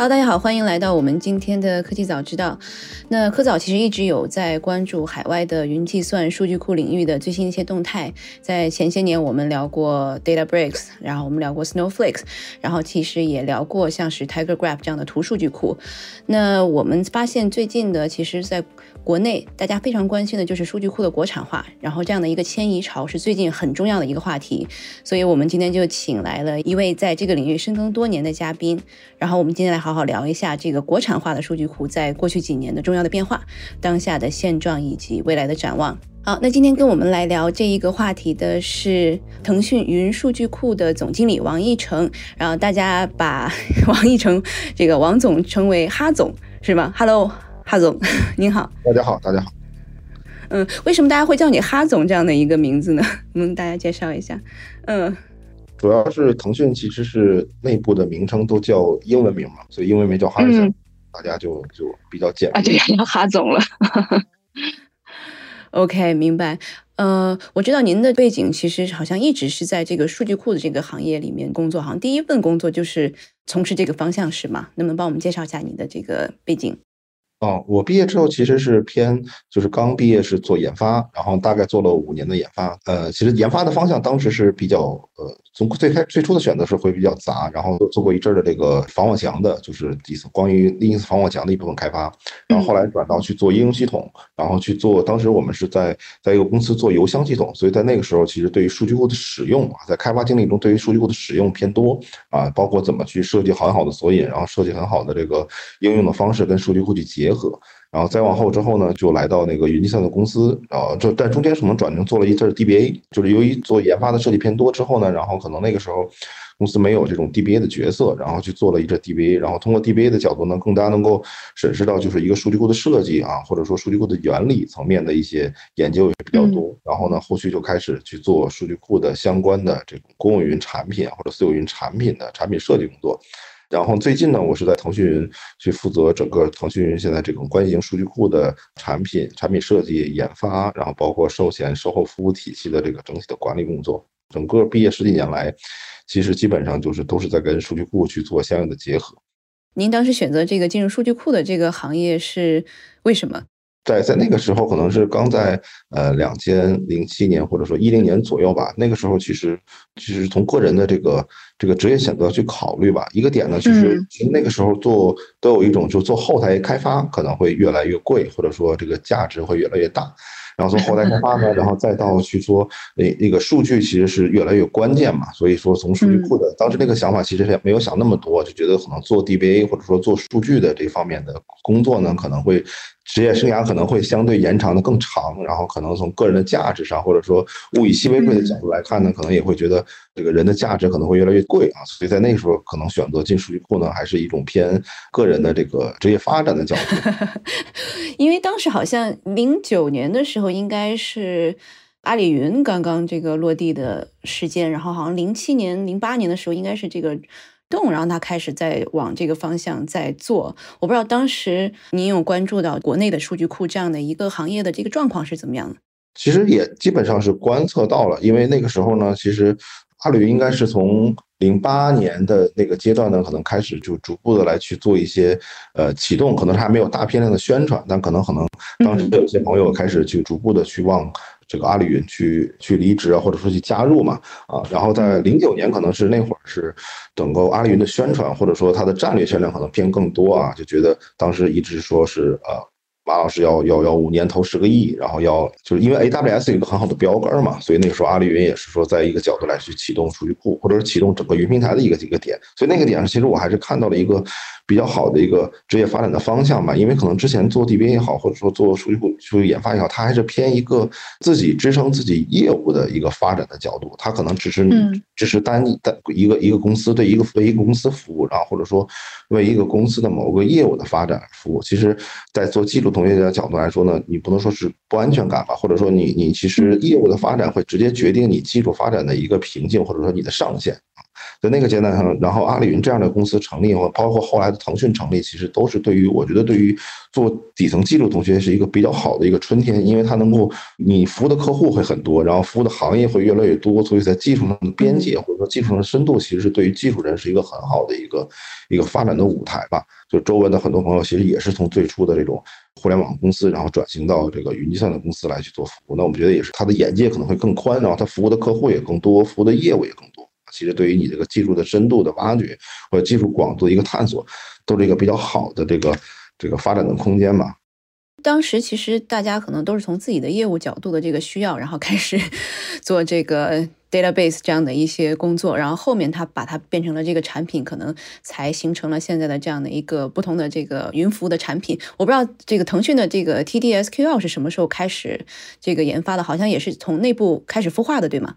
Hello，大家好，欢迎来到我们今天的科技早知道。那科早其实一直有在关注海外的云计算、数据库领域的最新一些动态。在前些年，我们聊过 DataBricks，然后我们聊过 Snowflake，然后其实也聊过像是 TigerGraph 这样的图数据库。那我们发现最近的，其实在国内大家非常关心的就是数据库的国产化，然后这样的一个迁移潮是最近很重要的一个话题。所以我们今天就请来了一位在这个领域深耕多年的嘉宾，然后我们今天来好。好好聊一下这个国产化的数据库在过去几年的重要的变化、当下的现状以及未来的展望。好，那今天跟我们来聊这一个话题的是腾讯云数据库的总经理王一成，然后大家把 王一成这个王总称为哈总是吗？Hello，哈总，您好。大家好，大家好。嗯，为什么大家会叫你哈总这样的一个名字呢？能大家介绍一下？嗯。主要是腾讯其实是内部的名称都叫英文名嘛，所以英文名叫哈总，大家就就比较简啊，对，叫哈总了。OK，明白。呃，我知道您的背景其实好像一直是在这个数据库的这个行业里面工作，好像第一份工作就是从事这个方向是吗？能不能帮我们介绍一下你的这个背景？哦，我毕业之后其实是偏，就是刚毕业是做研发，然后大概做了五年的研发。呃，其实研发的方向当时是比较，呃，从最开最初的选择是会比较杂，然后做过一阵的这个防火墙的，就是底层关于 Linux 防火墙的一部分开发，然后后来转到去做应用系统，然后去做，当时我们是在在一个公司做邮箱系统，所以在那个时候其实对于数据库的使用啊，在开发经历中对于数据库的使用偏多啊，包括怎么去设计很好的索引，然后设计很好的这个应用的方式跟数据库去结。结合，然后再往后之后呢，就来到那个云计算的公司，然后就但中间可能转成做了一阵 DBA，就是由于做研发的设计偏多之后呢，然后可能那个时候公司没有这种 DBA 的角色，然后去做了一阵 DBA，然后通过 DBA 的角度呢，更加能够审视到就是一个数据库的设计啊，或者说数据库的原理层面的一些研究也比较多，然后呢，后续就开始去做数据库的相关的这种公有云产品或者私有云产品的产品设计工作。然后最近呢，我是在腾讯云去负责整个腾讯云现在这种关系型数据库的产品、产品设计、研发，然后包括售前、售后服务体系的这个整体的管理工作。整个毕业十几年来，其实基本上就是都是在跟数据库去做相应的结合。您当时选择这个进入数据库的这个行业是为什么？在在那个时候，可能是刚在呃两千零七年或者说一零年左右吧。那个时候其实其实从个人的这个这个职业选择去考虑吧。一个点呢，就是其实那个时候做都有一种，就做后台开发可能会越来越贵，或者说这个价值会越来越大。然后从后台开发呢，然后再到去说那那个数据其实是越来越关键嘛。所以说从数据库的当时那个想法其实也没有想那么多，就觉得可能做 DBA 或者说做数据的这方面的工作呢，可能会。职业生涯可能会相对延长的更长，然后可能从个人的价值上，或者说物以稀为贵的角度来看呢，可能也会觉得这个人的价值可能会越来越贵啊。所以在那个时候，可能选择进数据库呢，还是一种偏个人的这个职业发展的角度。因为当时好像零九年的时候，应该是阿里云刚刚这个落地的时间，然后好像零七年、零八年的时候，应该是这个。动，然后他开始在往这个方向在做。我不知道当时您有关注到国内的数据库这样的一个行业的这个状况是怎么样的？其实也基本上是观测到了，因为那个时候呢，其实阿里云应该是从零八年的那个阶段呢，可能开始就逐步的来去做一些呃启动，可能还没有大批量的宣传，但可能可能当时有些朋友开始去逐步的去往。这个阿里云去去离职啊，或者说去加入嘛，啊，然后在零九年可能是那会儿是整个阿里云的宣传，或者说它的战略宣传可能偏更多啊，就觉得当时一直说是呃。马老师要要要五年投十个亿，然后要就是因为 AWS 有一个很好的标杆嘛，所以那个时候阿里云也是说在一个角度来去启动数据库，或者是启动整个云平台的一个一个点。所以那个点上，其实我还是看到了一个比较好的一个职业发展的方向吧。因为可能之前做 DBA 也好，或者说做数据库数据研发也好，它还是偏一个自己支撑自己业务的一个发展的角度。它可能只是你支持单单一个一个公司对一个为一个公司服务，然后或者说为一个公司的某个业务的发展服务。其实，在做技术从业的角度来说呢，你不能说是不安全感吧，或者说你你其实业务的发展会直接决定你技术发展的一个瓶颈，或者说你的上限。在那个阶段上，然后阿里云这样的公司成立，或包括后来的腾讯成立，其实都是对于我觉得对于做底层技术同学是一个比较好的一个春天，因为它能够你服务的客户会很多，然后服务的行业会越来越多，所以在技术上的边界或者说技术上的深度，其实是对于技术人是一个很好的一个一个发展的舞台吧。就周围的很多朋友其实也是从最初的这种互联网公司，然后转型到这个云计算的公司来去做服务。那我们觉得也是他的眼界可能会更宽，然后他服务的客户也更多，服务的业务也更多。其实对于你这个技术的深度的挖掘或者技术广度的一个探索，都是一个比较好的这个这个发展的空间嘛。当时其实大家可能都是从自己的业务角度的这个需要，然后开始 做这个 database 这样的一些工作，然后后面它把它变成了这个产品，可能才形成了现在的这样的一个不同的这个云服务的产品。我不知道这个腾讯的这个 TDSQL 是什么时候开始这个研发的，好像也是从内部开始孵化的，对吗？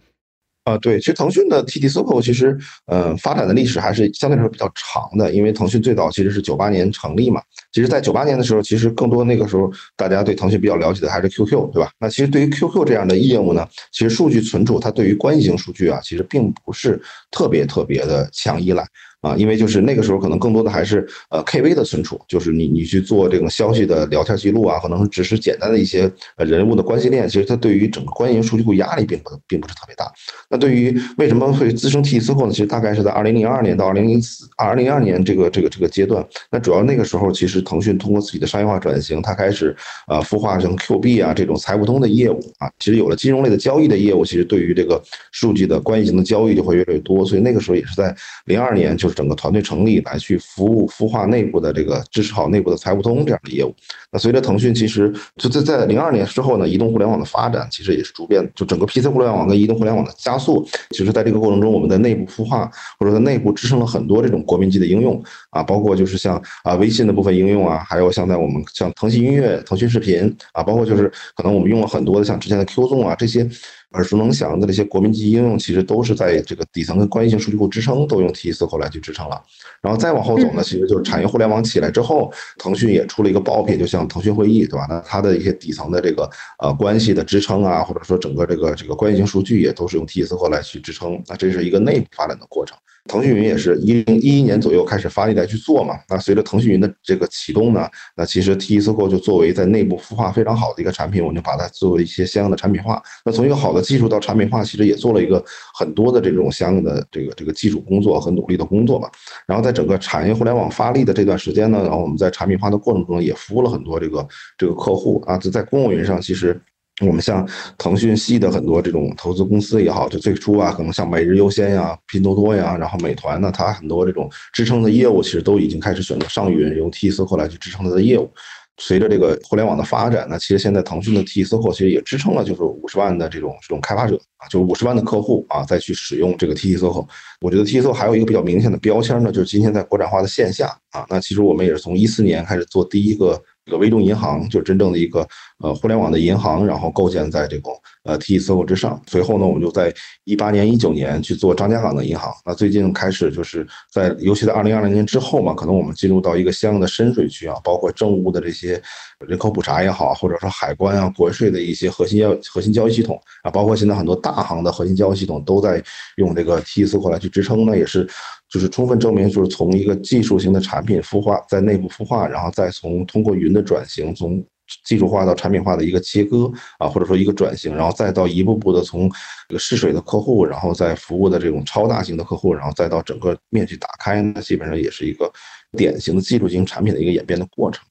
啊，对，其实腾讯的 TD SQL 其实，呃，发展的历史还是相对来说比较长的，因为腾讯最早其实是九八年成立嘛。其实，在九八年的时候，其实更多那个时候大家对腾讯比较了解的还是 QQ，对吧？那其实对于 QQ 这样的业务呢，其实数据存储它对于关系型数据啊，其实并不是特别特别的强依赖。啊，因为就是那个时候可能更多的还是呃 KV 的存储，就是你你去做这种消息的聊天记录啊，可能只是简单的一些呃人物的关系链，其实它对于整个关系数据库压力并不并不是特别大。那对于为什么会滋生 TSQL 呢？其实大概是在二零零二年到二零零四二零零二年这个这个这个阶段。那主要那个时候其实腾讯通过自己的商业化转型，它开始呃孵化成 Q 币啊这种财务通的业务啊，其实有了金融类的交易的业务，其实对于这个数据的关系型的交易就会越来越多。所以那个时候也是在零二年就。整个团队成立来去服务孵化内部的这个支持好内部的财务通这样的业务。那随着腾讯其实就在在零二年之后呢，移动互联网的发展其实也是逐渐就整个 PC 互联网跟移动互联网的加速。其实在这个过程中，我们的内部孵化或者在内部支撑了很多这种国民级的应用啊，包括就是像啊微信的部分应用啊，还有像在我们像腾讯音乐、腾讯视频啊，包括就是可能我们用了很多的像之前的 Q 纵啊这些。耳熟能详的这些国民级应用，其实都是在这个底层的关系性数据库支撑，都用 TSQL 来去支撑了。然后再往后走呢，其实就是产业互联网起来之后，腾讯也出了一个爆品，就像腾讯会议，对吧？那它的一些底层的这个呃关系的支撑啊，或者说整个这个这个关系性数据，也都是用 TSQL 来去支撑。那这是一个内部发展的过程。腾讯云也是一零一一年左右开始发力来去做嘛，那随着腾讯云的这个启动呢，那其实 TSQL 就作为在内部孵化非常好的一个产品，我们就把它作为一些相应的产品化。那从一个好的技术到产品化，其实也做了一个很多的这种相应的这个这个基础工作和努力的工作吧。然后在整个产业互联网发力的这段时间呢，然后我们在产品化的过程中也服务了很多这个这个客户啊，就在公有云上其实。我们像腾讯系的很多这种投资公司也好，就最初啊，可能像每日优先呀、拼多多呀，然后美团呢，它很多这种支撑的业务，其实都已经开始选择上云，用 TSQL 来去支撑它的业务。随着这个互联网的发展呢，其实现在腾讯的 TSQL 其实也支撑了，就是五十万的这种这种开发者啊，就是五十万的客户啊，再去使用这个 TSQL。我觉得 TSQL 还有一个比较明显的标签呢，就是今天在国产化的线下啊，那其实我们也是从一四年开始做第一个。这个微众银行就是真正的一个呃互联网的银行，然后构建在这种呃 TSQL 之上。随后呢，我们就在一八年、一九年去做张家港的银行。那最近开始就是在，尤其在二零二零年之后嘛，可能我们进入到一个相应的深水区啊，包括政务的这些人口普查也好，或者说海关啊、国税的一些核心交核心交易系统啊，包括现在很多大行的核心交易系统都在用这个 TSQL 来去支撑，那也是。就是充分证明，就是从一个技术型的产品孵化，在内部孵化，然后再从通过云的转型，从技术化到产品化的一个切割啊，或者说一个转型，然后再到一步步的从这个试水的客户，然后再服务的这种超大型的客户，然后再到整个面去打开，那基本上也是一个典型的技术型产品的一个演变的过程。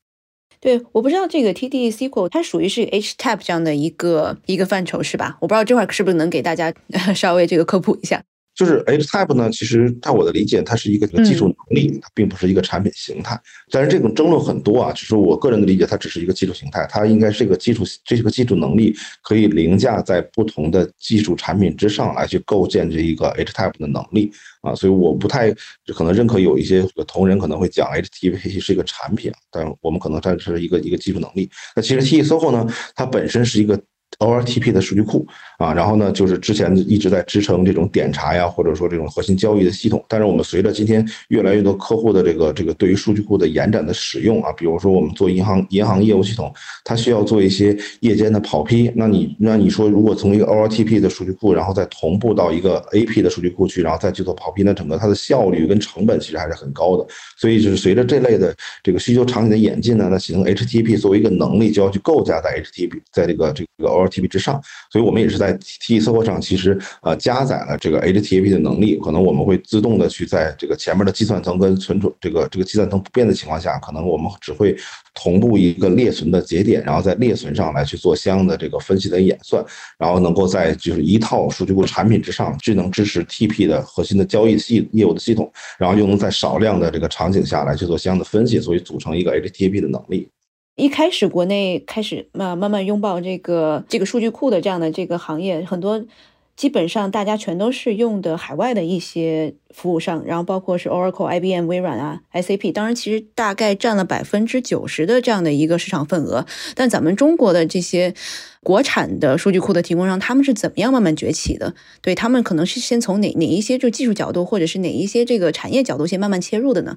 对，我不知道这个 TD SQL 它属于是 HTAP 这样的一个一个范畴是吧？我不知道这块是不是能给大家 稍微这个科普一下。就是 H Type 呢，其实在我的理解，它是一个技术能力，它并不是一个产品形态。但是这种争论很多啊，只是我个人的理解，它只是一个技术形态，它应该是一个技术，这个技术能力可以凌驾在不同的技术产品之上来去构建这一个 H Type 的能力啊。所以我不太可能认可有一些同仁可能会讲 H T P 是一个产品，但我们可能这是一个一个技术能力。那其实 T SOHO 呢，它本身是一个。ORTP 的数据库啊，然后呢，就是之前一直在支撑这种点查呀，或者说这种核心交易的系统。但是我们随着今天越来越多客户的这个这个对于数据库的延展的使用啊，比如说我们做银行银行业务系统，它需要做一些夜间的跑批。那你那你说，如果从一个 ORTP 的数据库，然后再同步到一个 AP 的数据库去，然后再去做跑批，那整个它的效率跟成本其实还是很高的。所以就是随着这类的这个需求场景的演进呢，那形成 HTP 作为一个能力，就要去构架在 HTP 在这个这个 OR TP 之上。所以我们也是在 T Server 上，其实呃加载了这个 HTTP 的能力，可能我们会自动的去在这个前面的计算层跟存储这个这个计算层不变的情况下，可能我们只会同步一个列存的节点，然后在列存上来去做相应的这个分析的演算，然后能够在就是一套数据库产品之上，智能支持 TP 的核心的交易系业务的系统，然后又能在少量的这个场景下来去做相应的分析，所以组成一个 HTTP 的能力。一开始国内开始慢慢慢拥抱这个这个数据库的这样的这个行业，很多基本上大家全都是用的海外的一些服务商，然后包括是 Oracle、IBM、微软啊、SAP，当然其实大概占了百分之九十的这样的一个市场份额。但咱们中国的这些国产的数据库的提供商，他们是怎么样慢慢崛起的？对他们可能是先从哪哪一些就技术角度，或者是哪一些这个产业角度先慢慢切入的呢？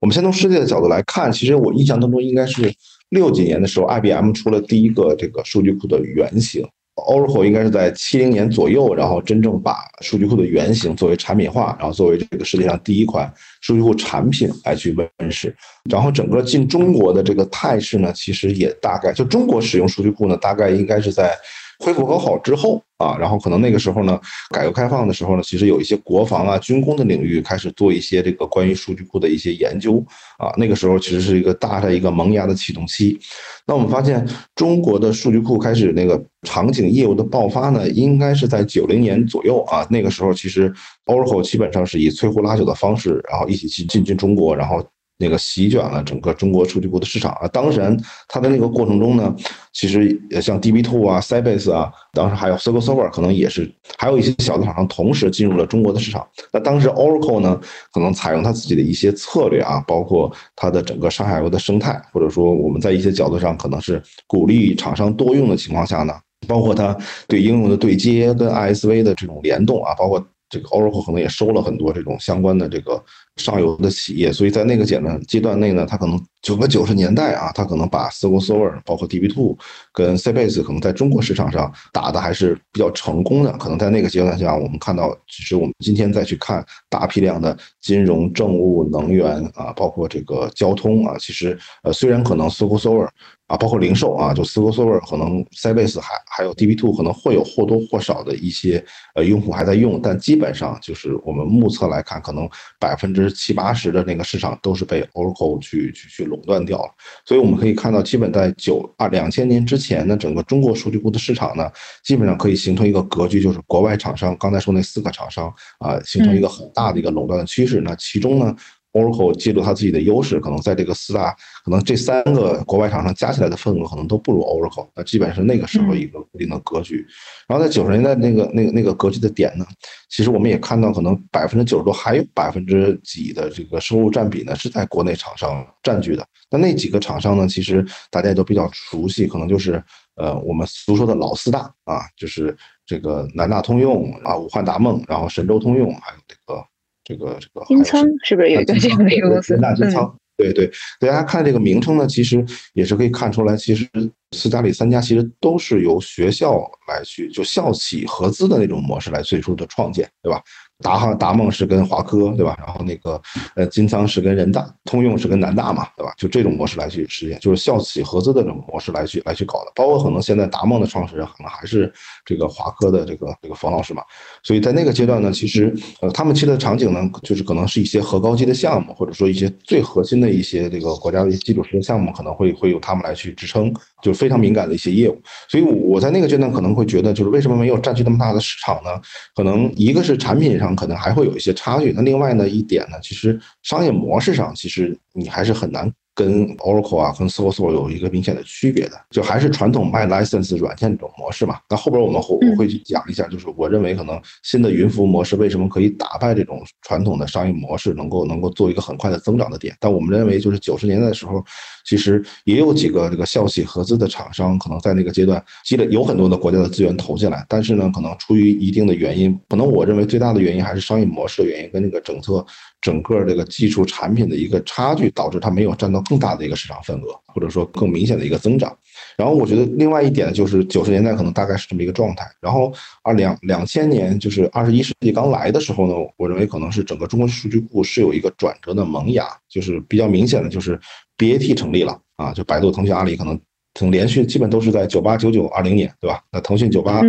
我们先从世界的角度来看，其实我印象当中应该是。六几年的时候，IBM 出了第一个这个数据库的原型，Oracle 应该是在七零年左右，然后真正把数据库的原型作为产品化，然后作为这个世界上第一款数据库产品来去问世。然后整个进中国的这个态势呢，其实也大概就中国使用数据库呢，大概应该是在。恢复和好之后啊，然后可能那个时候呢，改革开放的时候呢，其实有一些国防啊、军工的领域开始做一些这个关于数据库的一些研究啊。那个时候其实是一个大的一个萌芽的启动期。那我们发现中国的数据库开始那个场景业务的爆发呢，应该是在九零年左右啊。那个时候其实 Oracle 基本上是以摧枯拉朽的方式，然后一起去进军中国，然后。那个席卷了整个中国数据库的市场啊！当然，它的那个过程中呢，其实像 DB2 啊、Sybase 啊，当时还有 SQL Server，可能也是还有一些小的厂商同时进入了中国的市场。那当时 Oracle 呢，可能采用它自己的一些策略啊，包括它的整个上下游的生态，或者说我们在一些角度上可能是鼓励厂商多用的情况下呢，包括它对应用的对接跟 ISV 的这种联动啊，包括。这个 Oracle 可能也收了很多这种相关的这个上游的企业，所以在那个阶段阶段内呢，它可能九个九十年代啊，它可能把 SQL Server 包括 DB2 跟 Sybase 可能在中国市场上打的还是比较成功的。可能在那个阶段下，我们看到，其实我们今天再去看大批量的金融、政务、能源啊，包括这个交通啊，其实呃，虽然可能 SQL Server 啊，包括零售啊，就 SQL Server 可能 Sybase 还还有 DB2 可能会有或多或少的一些呃用户还在用，但基本上就是我们目测来看，可能百分之七八十的那个市场都是被 Oracle 去去去垄断掉了。所以我们可以看到，基本在九二两千年之前呢，整个中国数据库的市场呢，基本上可以形成一个格局，就是国外厂商刚才说那四个厂商啊，形成一个很大的一个垄断的趋势。那其中呢？Oracle 借助它自己的优势，可能在这个四大，可能这三个国外厂商加起来的份额可能都不如 Oracle。那基本是那个时候一个固定的格局。然后在九十年代那个那个那个格局的点呢，其实我们也看到，可能百分之九十多还有百分之几的这个收入占比呢是在国内厂商占据的。那那几个厂商呢，其实大家都比较熟悉，可能就是呃我们俗说的老四大啊，就是这个南大通用啊、武汉达梦，然后神州通用，还有这个。这个这个金仓是不是有一个这样的一个公司？大金仓，对对，大家看这个名称呢，其实也是可以看出来，其实斯嘉丽三家其实都是由学校来去就校企合资的那种模式来最初的创建，对吧？达哈达梦是跟华科对吧？然后那个呃金仓是跟人大，通用是跟南大嘛，对吧？就这种模式来去实现，就是校企合资的这种模式来去来去搞的。包括可能现在达梦的创始人可能还是这个华科的这个这个冯老师嘛。所以在那个阶段呢，其实呃他们期的场景呢，就是可能是一些核高级的项目，或者说一些最核心的一些这个国家的一些基础设施项目，可能会会由他们来去支撑，就非常敏感的一些业务。所以我在那个阶段可能会觉得，就是为什么没有占据那么大的市场呢？可能一个是产品上。可能还会有一些差距。那另外呢一点呢，其实商业模式上，其实你还是很难。跟 Oracle 啊，跟 s o s o 有一个明显的区别的，就还是传统卖 license 软件这种模式嘛。那后边我们会我会去讲一下，就是我认为可能新的云服务模式为什么可以打败这种传统的商业模式，能够能够做一个很快的增长的点。但我们认为，就是九十年代的时候，其实也有几个这个校企合资的厂商，可能在那个阶段积累有很多的国家的资源投进来，但是呢，可能出于一定的原因，可能我认为最大的原因还是商业模式的原因跟那个政策。整个这个技术产品的一个差距，导致它没有占到更大的一个市场份额，或者说更明显的一个增长。然后我觉得另外一点，就是九十年代可能大概是这么一个状态。然后二两两千年，就是二十一世纪刚来的时候呢，我认为可能是整个中国数据库是有一个转折的萌芽，就是比较明显的就是 BAT 成立了啊，就百度、腾讯、阿里可能从连续基本都是在九八、九九、二零年，对吧？那腾讯九八。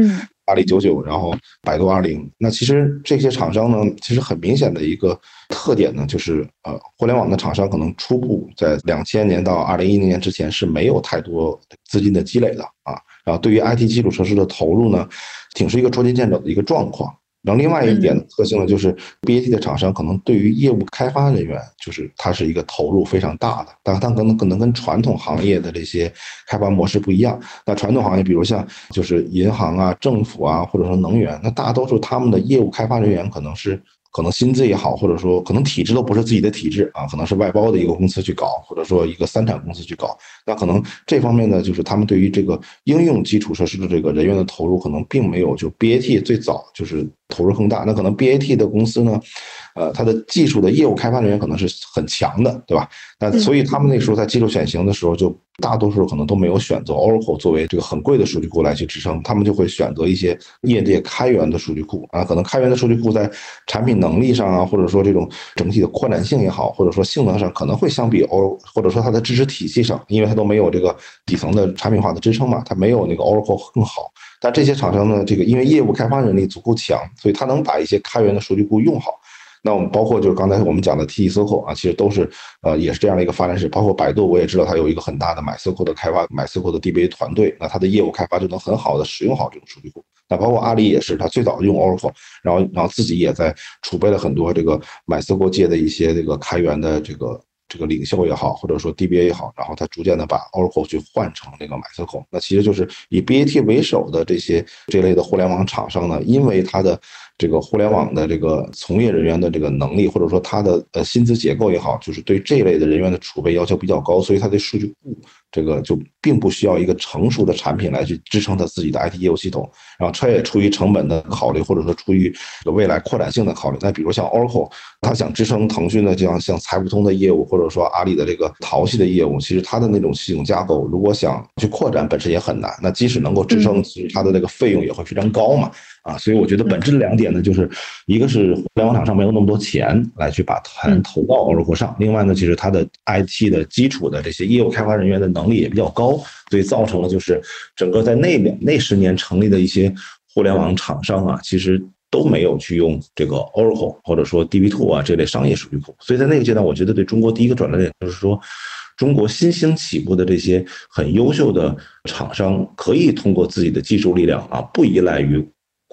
阿里九九，然后百度二零，那其实这些厂商呢，其实很明显的一个特点呢，就是呃，互联网的厂商可能初步在两千年到二零一零年之前是没有太多资金的积累的啊，然后对于 IT 基础设施的投入呢，挺是一个捉襟见肘的一个状况。然后另外一点特性呢，就是 BAT 的厂商可能对于业务开发人员，就是它是一个投入非常大的，但它可能可能跟传统行业的这些开发模式不一样。那传统行业，比如像就是银行啊、政府啊，或者说能源，那大多数他们的业务开发人员可能是。可能薪资也好，或者说可能体制都不是自己的体制啊，可能是外包的一个公司去搞，或者说一个三产公司去搞。那可能这方面呢，就是他们对于这个应用基础设施的这个人员的投入，可能并没有就 BAT 最早就是投入更大。那可能 BAT 的公司呢？呃，它的技术的业务开发人员可能是很强的，对吧？那所以他们那时候在技术选型的时候，就大多数可能都没有选择 Oracle 作为这个很贵的数据库来去支撑，他们就会选择一些业界开源的数据库啊。可能开源的数据库在产品能力上啊，或者说这种整体的扩展性也好，或者说性能上，可能会相比 O，或者说它的支持体系上，因为它都没有这个底层的产品化的支撑嘛，它没有那个 Oracle 更好。但这些厂商呢，这个因为业务开发能力足够强，所以它能把一些开源的数据库用好。那我们包括就是刚才我们讲的 T-SQL 啊，其实都是呃也是这样的一个发展史。包括百度，我也知道它有一个很大的 MySQL 的开发，MySQL 的 DBA 团队，那它的业务开发就能很好的使用好这种数据库。那包括阿里也是，它最早用 Oracle，然后然后自己也在储备了很多这个 MySQL 界的一些这个开源的这个这个领袖也好，或者说 DBA 也好，然后他逐渐的把 Oracle 去换成那个 MySQL。那其实就是以 BAT 为首的这些这类的互联网厂商呢，因为它的这个互联网的这个从业人员的这个能力，或者说他的呃薪资结构也好，就是对这类的人员的储备要求比较高，所以他的数据库这个就并不需要一个成熟的产品来去支撑他自己的 IT 业务系统。然后他也出于成本的考虑，或者说出于未来扩展性的考虑。那比如像 Oracle，他想支撑腾讯的这样像财付通的业务，或者说阿里的这个淘系的业务，其实它的那种系统架构，如果想去扩展，本身也很难。那即使能够支撑，其实它的那个费用也会非常高嘛。啊，所以我觉得本质的两点呢，就是一个是互联网厂商没有那么多钱来去把钱投到 Oracle 上，另外呢，其实它的 IT 的基础的这些业务开发人员的能力也比较高，所以造成了就是整个在那两那十年成立的一些互联网厂商啊，其实都没有去用这个 Oracle 或者说 DB2 啊这类商业数据库，所以在那个阶段，我觉得对中国第一个转折点就是说，中国新兴起步的这些很优秀的厂商，可以通过自己的技术力量啊，不依赖于。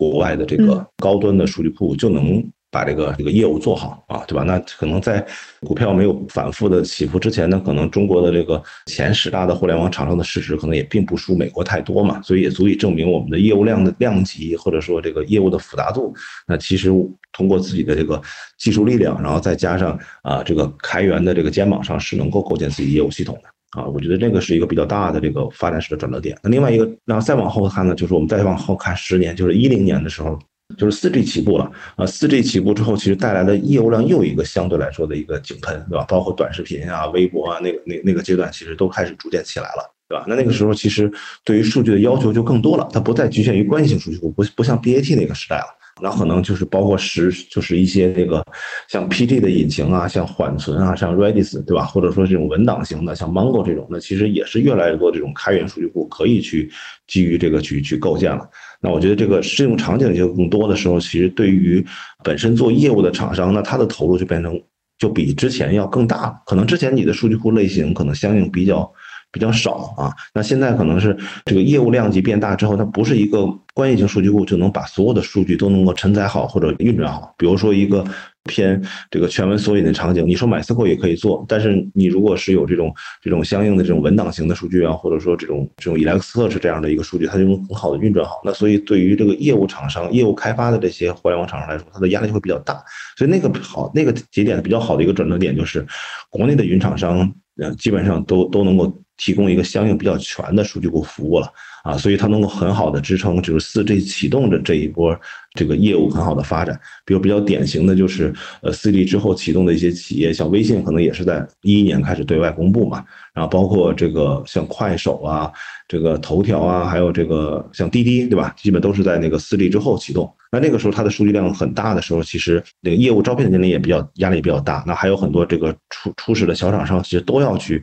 国外的这个高端的数据库就能把这个这个业务做好啊，对吧？那可能在股票没有反复的起伏之前呢，可能中国的这个前十大的互联网厂商的市值可能也并不输美国太多嘛，所以也足以证明我们的业务量的量级或者说这个业务的复杂度。那其实通过自己的这个技术力量，然后再加上啊这个开源的这个肩膀上，是能够构建自己业务系统的。啊，我觉得这个是一个比较大的这个发展史的转折点。那另外一个，然后再往后看呢，就是我们再往后看十年，就是一零年的时候，就是四 G 起步了啊。四 G 起步之后，其实带来的业务量又一个相对来说的一个井喷，对吧？包括短视频啊、微博啊，那个那那个阶段，其实都开始逐渐起来了，对吧？那那个时候，其实对于数据的要求就更多了，它不再局限于关系性数据库，不不像 BAT 那个时代了。那可能就是包括实，就是一些那个像 PG 的引擎啊，像缓存啊，像 Redis 对吧？或者说这种文档型的，像 Mongo 这种，那其实也是越来越多这种开源数据库可以去基于这个去去构建了。那我觉得这个适用场景就更多的时候，其实对于本身做业务的厂商，那它的投入就变成就比之前要更大了。可能之前你的数据库类型可能相应比较。比较少啊，那现在可能是这个业务量级变大之后，它不是一个关系型数据库就能把所有的数据都能够承载好或者运转好。比如说一个偏这个全文索引的场景，你说 MySQL 也可以做，但是你如果是有这种这种相应的这种文档型的数据啊，或者说这种这种 Elasticsearch 这样的一个数据，它就能很好的运转好。那所以对于这个业务厂商、业务开发的这些互联网厂商来说，它的压力就会比较大。所以那个好那个节点比较好的一个转折点就是，国内的云厂商呃基本上都都能够提供一个相应比较全的数据库服务了。啊，所以它能够很好的支撑，就是四 G 启动的这一波这个业务很好的发展。比如比较典型的就是，呃，四 G 之后启动的一些企业，像微信可能也是在一一年开始对外公布嘛。然后包括这个像快手啊，这个头条啊，还有这个像滴滴，对吧？基本都是在那个四 G 之后启动。那那个时候它的数据量很大的时候，其实那个业务招聘的年龄也比较压力比较大。那还有很多这个初初始的小厂商，其实都要去，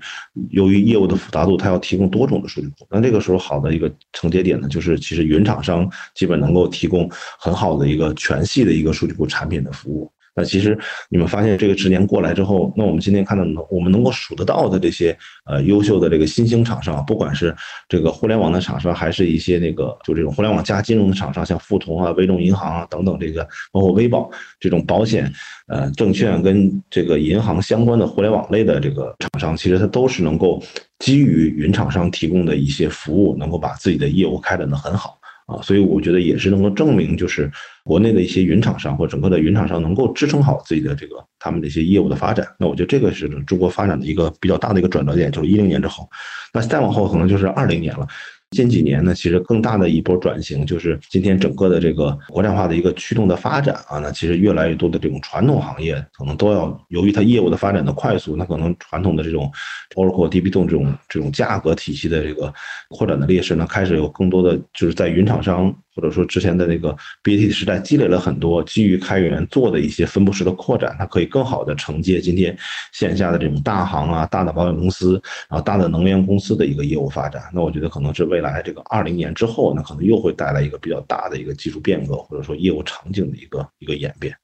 由于业务的复杂度，它要提供多种的数据库。那这个时候好的一个承接点呢，就是其实云厂商基本能够提供很好的一个全系的一个数据库产品的服务。那其实你们发现这个十年过来之后，那我们今天看到能我们能够数得到的这些呃优秀的这个新兴厂商，不管是这个互联网的厂商，还是一些那个就这种互联网加金融的厂商，像富同啊、微众银行啊等等，这个包括微保这种保险、呃证券跟这个银行相关的互联网类的这个厂商，其实它都是能够基于云厂商提供的一些服务，能够把自己的业务开展的很好。啊，所以我觉得也是能够证明，就是国内的一些云厂商或整个的云厂商能够支撑好自己的这个他们这些业务的发展。那我觉得这个是中国发展的一个比较大的一个转折点，就是一零年之后，那再往后可能就是二零年了。近几年呢，其实更大的一波转型，就是今天整个的这个国产化的一个驱动的发展啊。那其实越来越多的这种传统行业，可能都要由于它业务的发展的快速，那可能传统的这种 Oracle、DB2 这种这种价格体系的这个扩展的劣势呢，开始有更多的就是在云厂商。或者说之前的那个 BAT 时代积累了很多基于开源做的一些分布式的扩展，它可以更好的承接今天线下的这种大行啊、大的保险公司，然后大的能源公司的一个业务发展。那我觉得可能是未来这个二零年之后，那可能又会带来一个比较大的一个技术变革，或者说业务场景的一个一个演变。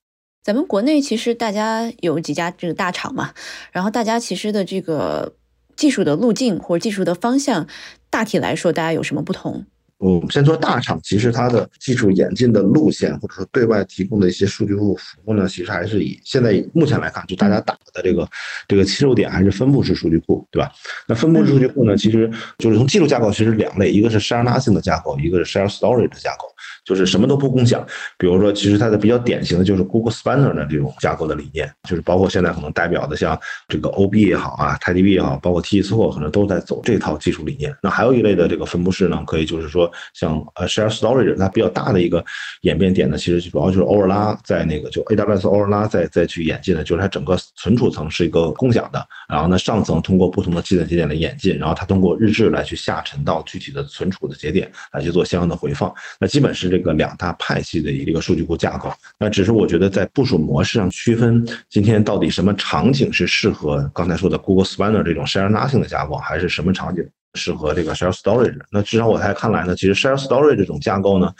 咱们国内其实大家有几家这个大厂嘛，然后大家其实的这个技术的路径或者技术的方向，大体来说大家有什么不同？我们先说大厂，其实它的技术演进的路线，或者说对外提供的一些数据库服务呢，其实还是以现在目前来看，就大家打的这个这个切入点还是分布式数据库，对吧？那分布式数据库呢，其实就是从技术架构其实两类，一个是 share nothing 的架构，一个是 share storage 的架构。就是什么都不共享，比如说，其实它的比较典型的就是 Google Spanner 的这种架构的理念，就是包括现在可能代表的像这个 OB 也好啊，TiDB 也好，包括 TSO 可能都在走这套技术理念。那还有一类的这个分布式呢，可以就是说像呃 Share Storage，它比较大的一个演变点呢，其实主要就是欧尔拉在那个就 AWS 欧尔拉再再去演进的，就是它整个存储层是一个共享的，然后呢上层通过不同的计算节点的演进，然后它通过日志来去下沉到具体的存储的节点来去做相应的回放，那基本是。这个两大派系的一个数据库架构，那只是我觉得在部署模式上区分，今天到底什么场景是适合刚才说的 Google Spanner 这种 Share Nothing 的架构，还是什么场景？适合这个 share storage，那至少我在看来呢，其实 share storage 这种架构呢，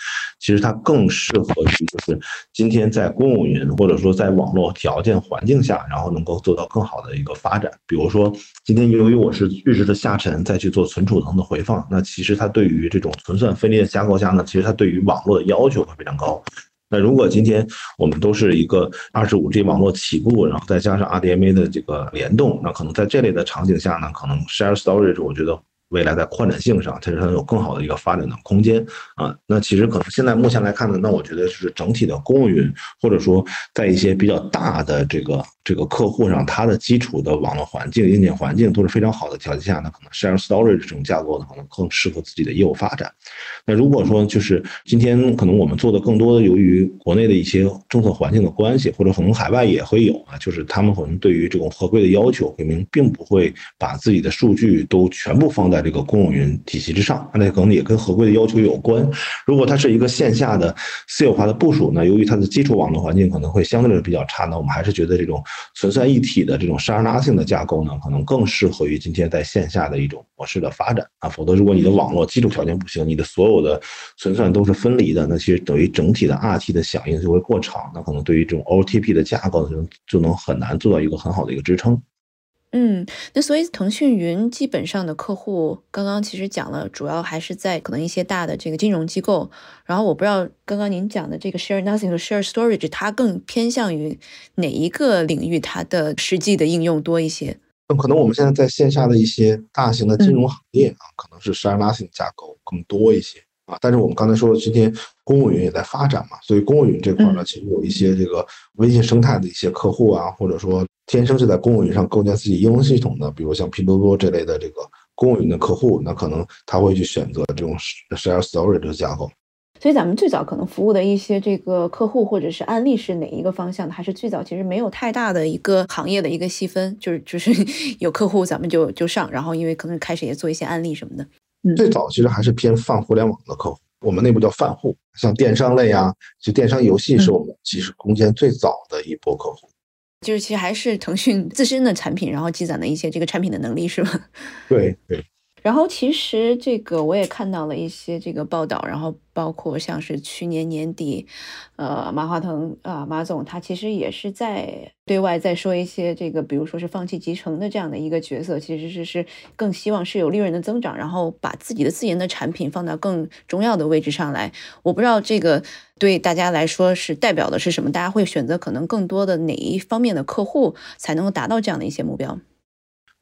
其实它更适合于就是今天在公有云或者说在网络条件环境下，然后能够做到更好的一个发展。比如说今天由于我是日志的下沉再去做存储层的回放，那其实它对于这种存算分离的架构下呢，其实它对于网络的要求会非常高。那如果今天我们都是一个二十五 G 网络起步，然后再加上 RDMA 的这个联动，那可能在这类的场景下呢，可能 share storage 我觉得。未来在扩展性上，其实它有更好的一个发展的空间啊。那其实可能现在目前来看呢，那我觉得就是整体的公有云，或者说在一些比较大的这个这个客户上，它的基础的网络环境、硬件环境都是非常好的条件下呢，可能 share storage 这种架构呢，可能更适合自己的业务发展。那如果说就是今天可能我们做的更多的，由于国内的一些政策环境的关系，或者可能海外也会有啊，就是他们可能对于这种合规的要求，可能并不会把自己的数据都全部放在。这个公有云体系之上，那可能也跟合规的要求有关。如果它是一个线下的私有化的部署，那由于它的基础网络环境可能会相对来比较差，那我们还是觉得这种存算一体的这种 share nothing 的架构呢，可能更适合于今天在线下的一种模式的发展啊。否则，如果你的网络基础条件不行，你的所有的存算都是分离的，那其实等于整体的 RT 的响应就会过长，那可能对于这种 OTP 的架构就能就能很难做到一个很好的一个支撑。嗯，那所以腾讯云基本上的客户，刚刚其实讲了，主要还是在可能一些大的这个金融机构。然后我不知道刚刚您讲的这个 Share Nothing 和 Share Storage，它更偏向于哪一个领域？它的实际的应用多一些？那可能我们现在在线下的一些大型的金融行业啊，可能是 Share Nothing 架构更多一些啊。但是我们刚才说了，今天公务云也在发展嘛，所以公务云这块呢，其实有一些这个微信生态的一些客户啊，或者说。天生就在公务云上构建自己应用系统的，比如像拼多多这类的这个公务云的客户，那可能他会去选择这种 share storage 的架构。所以咱们最早可能服务的一些这个客户或者是案例是哪一个方向的？还是最早其实没有太大的一个行业的一个细分，就是就是 有客户咱们就就上，然后因为可能开始也做一些案例什么的。最早其实还是偏泛互联网的客户，我们内部叫泛户，像电商类啊，就电商游戏是我们其实攻坚最早的一波客户。就是其实还是腾讯自身的产品，然后积攒的一些这个产品的能力，是吧？对对。然后其实这个我也看到了一些这个报道，然后包括像是去年年底，呃，马化腾啊，马总他其实也是在对外在说一些这个，比如说是放弃集成的这样的一个角色，其实是是更希望是有利润的增长，然后把自己的自研的产品放到更重要的位置上来。我不知道这个对大家来说是代表的是什么，大家会选择可能更多的哪一方面的客户才能够达到这样的一些目标？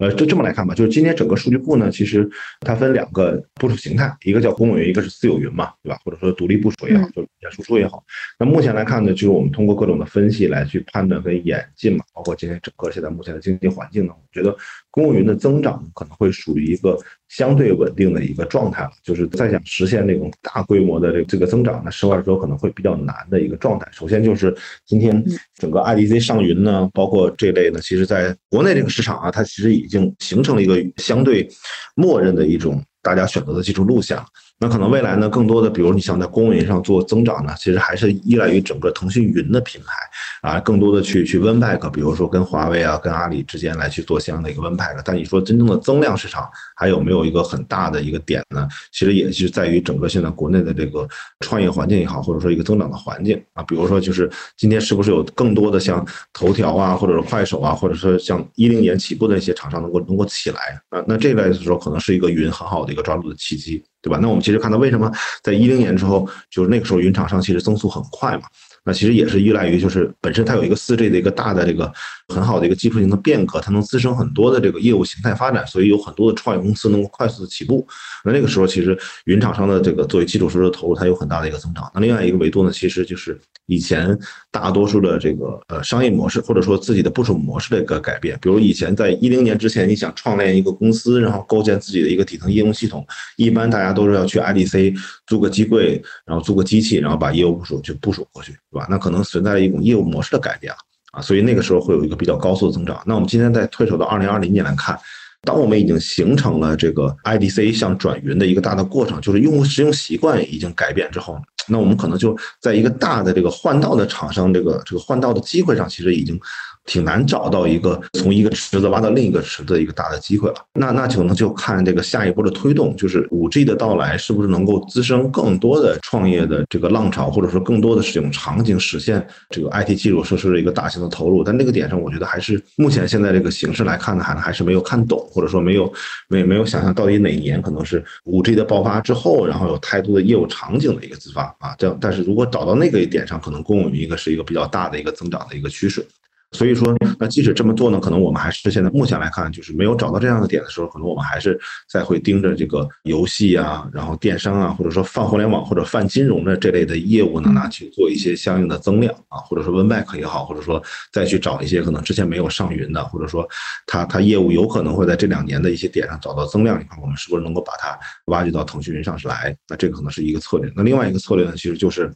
呃，就这么来看吧，就是今天整个数据库呢，其实它分两个部署形态，一个叫公有云，一个是私有云嘛，对吧？或者说独立部署也好，就演输出也好。那目前来看呢，就是我们通过各种的分析来去判断跟演进嘛，包括今天整个现在目前的经济环境呢，我觉得公务云的增长可能会属于一个。相对稳定的一个状态了，就是再想实现那种大规模的这这个增长，那实话实说可能会比较难的一个状态。首先就是今天整个 IDC 上云呢，包括这类呢，其实在国内这个市场啊，它其实已经形成了一个相对默认的一种大家选择的技术路线。那可能未来呢，更多的，比如你想在公务云上做增长呢，其实还是依赖于整个腾讯云的品牌啊，更多的去去 Win Pack，比如说跟华为啊、跟阿里之间来去做相应的一个 Win Pack。但你说真正的增量市场还有没有一个很大的一个点呢？其实也是在于整个现在国内的这个创业环境也好，或者说一个增长的环境啊，比如说就是今天是不是有更多的像头条啊，或者是快手啊，或者说像一零年起步的一些厂商能够能够起来啊？那这类的时候可能是一个云很好的一个抓住的契机。对吧？那我们其实看到，为什么在一零年之后，就是那个时候云厂商其实增速很快嘛？那其实也是依赖于，就是本身它有一个四 G 的一个大的这个很好的一个技术性的变革，它能滋生很多的这个业务形态发展，所以有很多的创业公司能够快速的起步。那那个时候，其实云厂商的这个作为基础设施的投入，它有很大的一个增长。那另外一个维度呢，其实就是以前大多数的这个呃商业模式，或者说自己的部署模式的一个改变。比如以前在一零年之前，你想创建一个公司，然后构建自己的一个底层应用系统，一般大家都是要去 IDC 租个机柜，然后租个机器，然后把业务部署去部署过去。对吧？那可能存在一种业务模式的改变啊，所以那个时候会有一个比较高速的增长。那我们今天再推手到二零二零年来看，当我们已经形成了这个 IDC 向转云的一个大的过程，就是用户使用习惯已经改变之后，那我们可能就在一个大的这个换道的厂商这个这个换道的机会上，其实已经。挺难找到一个从一个池子挖到另一个池子一个大的机会了。那那可能就看这个下一步的推动，就是五 G 的到来是不是能够滋生更多的创业的这个浪潮，或者说更多的使用场景，实现这个 IT 基础设施的一个大型的投入。但那个点上，我觉得还是目前现在这个形势来看呢，还还是没有看懂，或者说没有没没有想象到底哪年可能是五 G 的爆发之后，然后有太多的业务场景的一个自发啊。这样，但是如果找到那个点上，可能公有云一个是一个比较大的一个增长的一个趋势。所以说，那即使这么做呢，可能我们还是现在目前来看，就是没有找到这样的点的时候，可能我们还是在会盯着这个游戏啊，然后电商啊，或者说泛互联网或者泛金融的这类的业务呢，拿去做一些相应的增量啊，或者说 win back 也好，或者说再去找一些可能之前没有上云的，或者说它它业务有可能会在这两年的一些点上找到增量，你看我们是不是能够把它挖掘到腾讯云上来？那这个可能是一个策略。那另外一个策略呢，其实就是。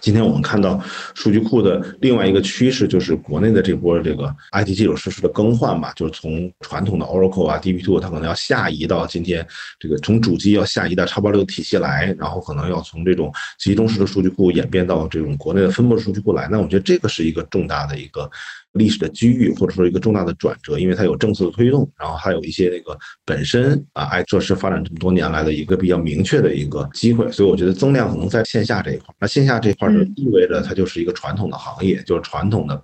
今天我们看到数据库的另外一个趋势，就是国内的这波这个 IT 基础设施的更换吧，就是从传统的 Oracle 啊、DB2，它可能要下移到今天这个从主机要下移到叉八六体系来，然后可能要从这种集中式的数据库演变到这种国内的分布式数据库来。那我觉得这个是一个重大的一个。历史的机遇，或者说一个重大的转折，因为它有政策的推动，然后还有一些那个本身啊，爱设施发展这么多年来的一个比较明确的一个机会，所以我觉得增量可能在线下这一块。那线下这一块就意味着它就是一个传统的行业，就是传统的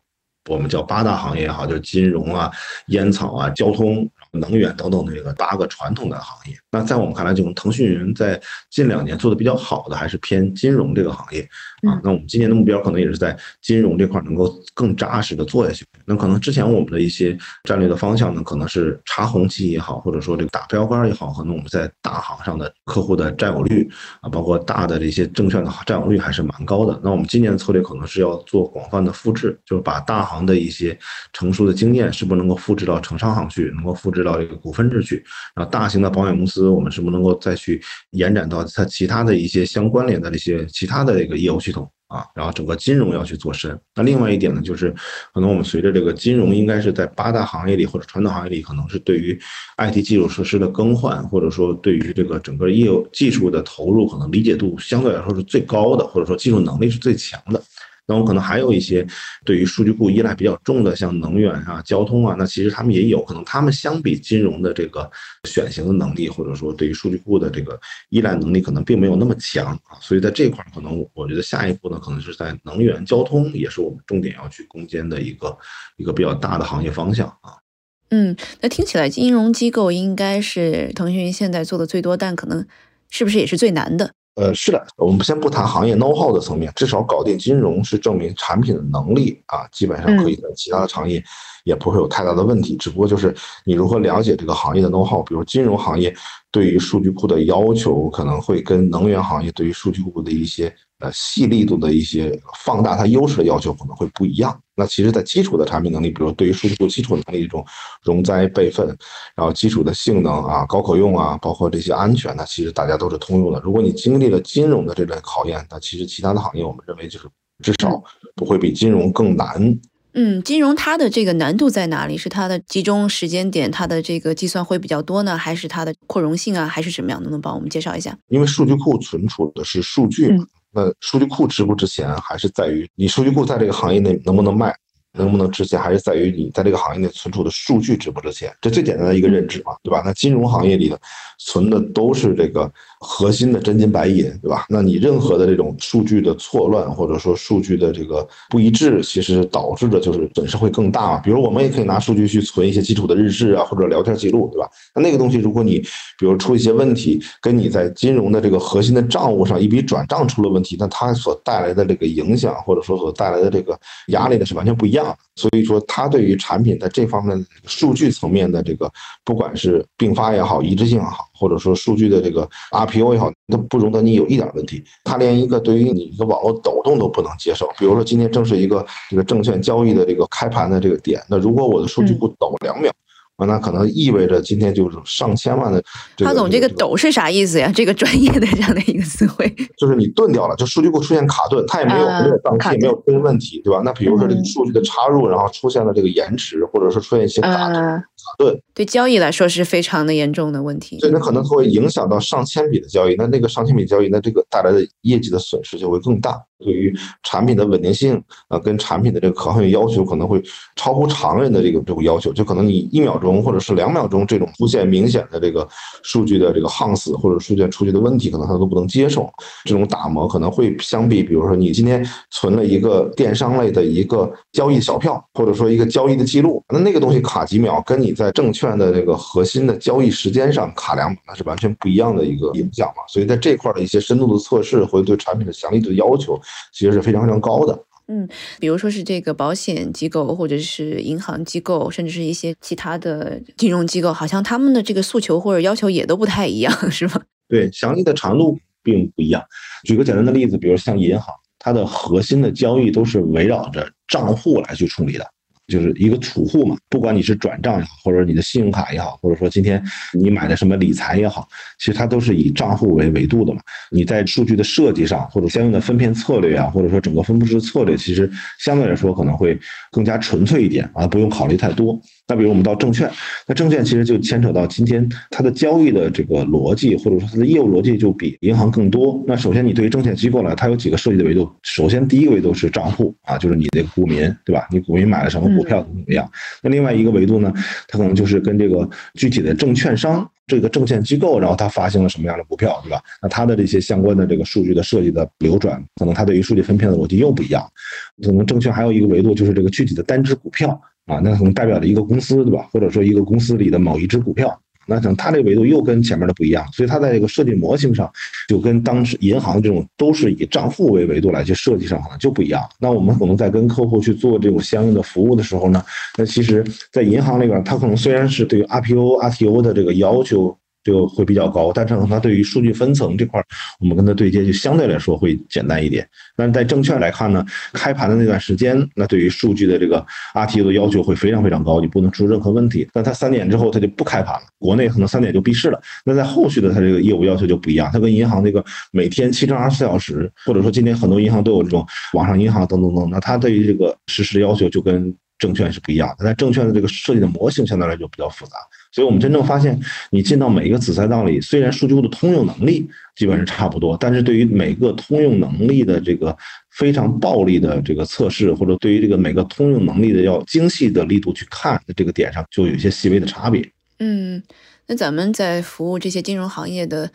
我们叫八大行业也好，就是金融啊、烟草啊、交通。能源等等的这个八个传统的行业，那在我们看来，这种腾讯云在近两年做的比较好的，还是偏金融这个行业啊。那我们今年的目标可能也是在金融这块能够更扎实的做下去。那可能之前我们的一些战略的方向呢，可能是查红旗也好，或者说这个打标杆也好，可能我们在大行上的客户的占有率啊，包括大的这些证券的占有率还是蛮高的。那我们今年的策略可能是要做广泛的复制，就是把大行的一些成熟的经验，是不是能够复制到城商行去，能够复制。到这个股份制去，然后大型的保险公司，我们是不是能够再去延展到它其他的一些相关联的这些其他的这个业务系统啊？然后整个金融要去做深。那另外一点呢，就是可能我们随着这个金融应该是在八大行业里或者传统行业里，可能是对于 IT 基础设施的更换，或者说对于这个整个业务技术的投入，可能理解度相对来说是最高的，或者说技术能力是最强的。那我可能还有一些对于数据库依赖比较重的，像能源啊、交通啊，那其实他们也有可能，他们相比金融的这个选型的能力，或者说对于数据库的这个依赖能力，可能并没有那么强啊。所以在这块儿，可能我觉得下一步呢，可能是在能源、交通，也是我们重点要去攻坚的一个一个比较大的行业方向啊。嗯，那听起来金融机构应该是腾讯现在做的最多，但可能是不是也是最难的？呃，是的，我们先不谈行业 know how 的层面，至少搞定金融是证明产品的能力啊，基本上可以在其他的行业也不会有太大的问题。只不过就是你如何了解这个行业的 know how，比如金融行业对于数据库的要求，可能会跟能源行业对于数据库的一些。呃，细力度的一些放大它优势的要求可能会不一样。那其实，在基础的产品能力，比如对于数据库基础能力这种容灾备份，然后基础的性能啊、高可用啊，包括这些安全，那其实大家都是通用的。如果你经历了金融的这类考验，那其实其他的行业，我们认为就是至少不会比金融更难。嗯，金融它的这个难度在哪里？是它的集中时间点，它的这个计算会比较多呢，还是它的扩容性啊，还是什么样？能不能帮我们介绍一下？因为数据库存储的是数据嘛。那数据库值不值钱，还是在于你数据库在这个行业内能不能卖。能不能值钱，还是在于你在这个行业内存储的数据值不值钱，这最简单的一个认知嘛，对吧？那金融行业里的存的都是这个核心的真金白银，对吧？那你任何的这种数据的错乱，或者说数据的这个不一致，其实导致的就是损失会更大嘛。比如我们也可以拿数据去存一些基础的日志啊，或者聊天记录，对吧？那那个东西，如果你比如出一些问题，跟你在金融的这个核心的账务上一笔转账出了问题，那它所带来的这个影响，或者说所带来的这个压力呢，是完全不一样。所以说，它对于产品在这方面数据层面的这个，不管是并发也好，一致性也好，或者说数据的这个 RPO 也好，都不容得你有一点问题。它连一个对于你一个网络抖动都不能接受。比如说今天正是一个这个证券交易的这个开盘的这个点，那如果我的数据库抖两秒。啊，那可能意味着今天就是上千万的。他总这个抖是啥意思呀？这个专业的这样的一个词汇，就是你顿掉了，就数据库出现卡顿，它也没有没有宕机，没有出现问题，对吧？那比如说这个数据的插入，然后出现了这个延迟，或者说出现一些卡卡顿，对交易来说是非常的严重的问题。对，那可能会影响到上千笔的交易，那那个上千笔交易，那这个带来的业绩的损失就会更大。对于产品的稳定性啊，跟产品的这个可靠性要求，可能会超乎常人的这个这个要求，就可能你一秒钟或者是两秒钟这种出现明显的这个数据的这个夯死或者出现出去的问题，可能他都不能接受。这种打磨可能会相比，比如说你今天存了一个电商类的一个交易小票，或者说一个交易的记录，那那个东西卡几秒，跟你在证券的这个核心的交易时间上卡两秒，那是完全不一样的一个影响嘛。所以在这块的一些深度的测试，或者对产品的详细的要求。其实是非常非常高的。嗯，比如说是这个保险机构，或者是银行机构，甚至是一些其他的金融机构，好像他们的这个诉求或者要求也都不太一样，是吗？对，详细的长度并不一样。举个简单的例子，比如像银行，它的核心的交易都是围绕着账户来去处理的。就是一个储户嘛，不管你是转账也好，或者你的信用卡也好，或者说今天你买的什么理财也好，其实它都是以账户为维度的嘛。你在数据的设计上，或者相应的分片策略啊，或者说整个分布式策略，其实相对来说可能会更加纯粹一点啊，不用考虑太多。那比如我们到证券，那证券其实就牵扯到今天它的交易的这个逻辑，或者说它的业务逻辑就比银行更多。那首先你对于证券机构来，它有几个设计的维度。首先第一个维度是账户啊，就是你这个股民，对吧？你股民买了什么股票怎么样。那另外一个维度呢，它可能就是跟这个具体的证券商、这个证券机构，然后它发行了什么样的股票，对吧？那它的这些相关的这个数据的设计的流转，可能它对于数据分片的逻辑又不一样。可能证券还有一个维度就是这个具体的单只股票啊，那可能代表着一个公司，对吧？或者说一个公司里的某一只股票。那可能它这个维度又跟前面的不一样，所以它在这个设计模型上，就跟当时银行这种都是以账户为维度来去设计上可能就不一样。那我们可能在跟客户去做这种相应的服务的时候呢，那其实，在银行里边，它可能虽然是对于 RPO、RTO 的这个要求。就会比较高，但是它对于数据分层这块，我们跟它对接就相对来说会简单一点。但是在证券来看呢，开盘的那段时间，那对于数据的这个 RTO 的要求会非常非常高，你不能出任何问题。那它三点之后它就不开盘了，国内可能三点就闭市了。那在后续的它这个业务要求就不一样，它跟银行这个每天七乘二十四小时，或者说今天很多银行都有这种网上银行等等等，那它对于这个实时的要求就跟证券是不一样的。但证券的这个设计的模型相对来说比较复杂。所以我们真正发现，你进到每一个子赛道里，虽然数据库的通用能力基本是差不多，但是对于每个通用能力的这个非常暴力的这个测试，或者对于这个每个通用能力的要精细的力度去看的这个点上，就有一些细微的差别。嗯，那咱们在服务这些金融行业的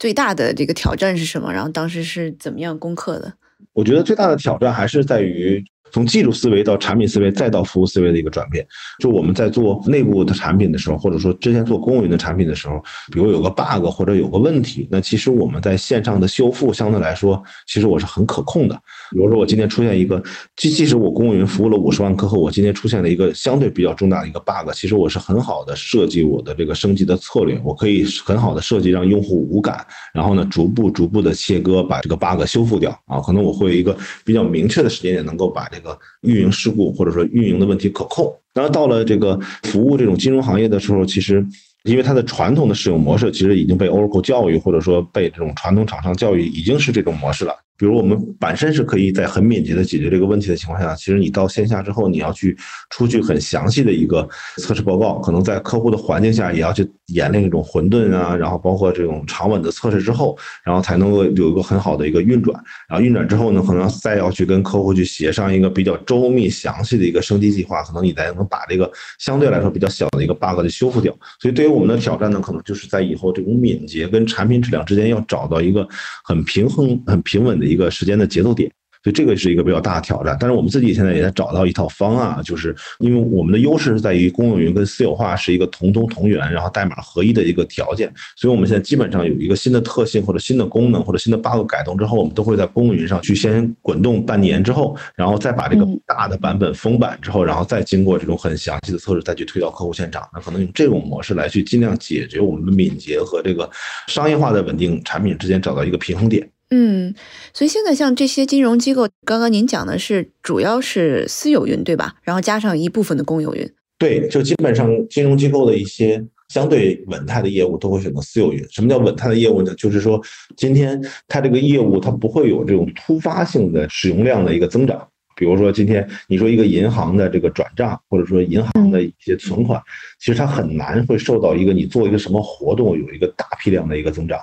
最大的这个挑战是什么？然后当时是怎么样攻克的？我觉得最大的挑战还是在于。从技术思维到产品思维，再到服务思维的一个转变，就我们在做内部的产品的时候，或者说之前做公有云的产品的时候，比如有个 bug 或者有个问题，那其实我们在线上的修复相对来说，其实我是很可控的。比如说我今天出现一个，即即使我公有云服务了五十万客户，我今天出现了一个相对比较重大的一个 bug，其实我是很好的设计我的这个升级的策略，我可以很好的设计让用户无感，然后呢逐步逐步的切割，把这个 bug 修复掉啊，可能我会有一个比较明确的时间点能够把这个。运营事故或者说运营的问题可控，然到了这个服务这种金融行业的时候，其实因为它的传统的使用模式其实已经被 Oracle 教育，或者说被这种传统厂商教育，已经是这种模式了。比如我们本身是可以在很敏捷的解决这个问题的情况下，其实你到线下之后，你要去出具很详细的一个测试报告，可能在客户的环境下也要去演练这种混沌啊，然后包括这种长稳的测试之后，然后才能够有一个很好的一个运转。然后运转之后呢，可能再要去跟客户去协商一个比较周密详细的一个升级计划，可能你才能把这个相对来说比较小的一个 bug 的修复掉。所以对于我们的挑战呢，可能就是在以后这种敏捷跟产品质量之间要找到一个很平衡、很平稳的。一个时间的节奏点。所以这个是一个比较大的挑战，但是我们自己现在也在找到一套方案，就是因为我们的优势是在于公有云跟私有化是一个同宗同源，然后代码合一的一个条件，所以我们现在基本上有一个新的特性或者新的功能或者新的 bug 改动之后，我们都会在公有云上去先滚动半年之后，然后再把这个大的版本封版之后，然后再经过这种很详细的测试再去推到客户现场，那可能用这种模式来去尽量解决我们的敏捷和这个商业化的稳定产品之间找到一个平衡点。嗯，所以现在像这些金融机构，刚刚您讲的是主要是私有云对吧？然后加上一部分的公有云。对，就基本上金融机构的一些相对稳态的业务都会选择私有云。什么叫稳态的业务呢？就是说今天它这个业务它不会有这种突发性的使用量的一个增长。比如说今天你说一个银行的这个转账，或者说银行的一些存款，其实它很难会受到一个你做一个什么活动有一个大批量的一个增长。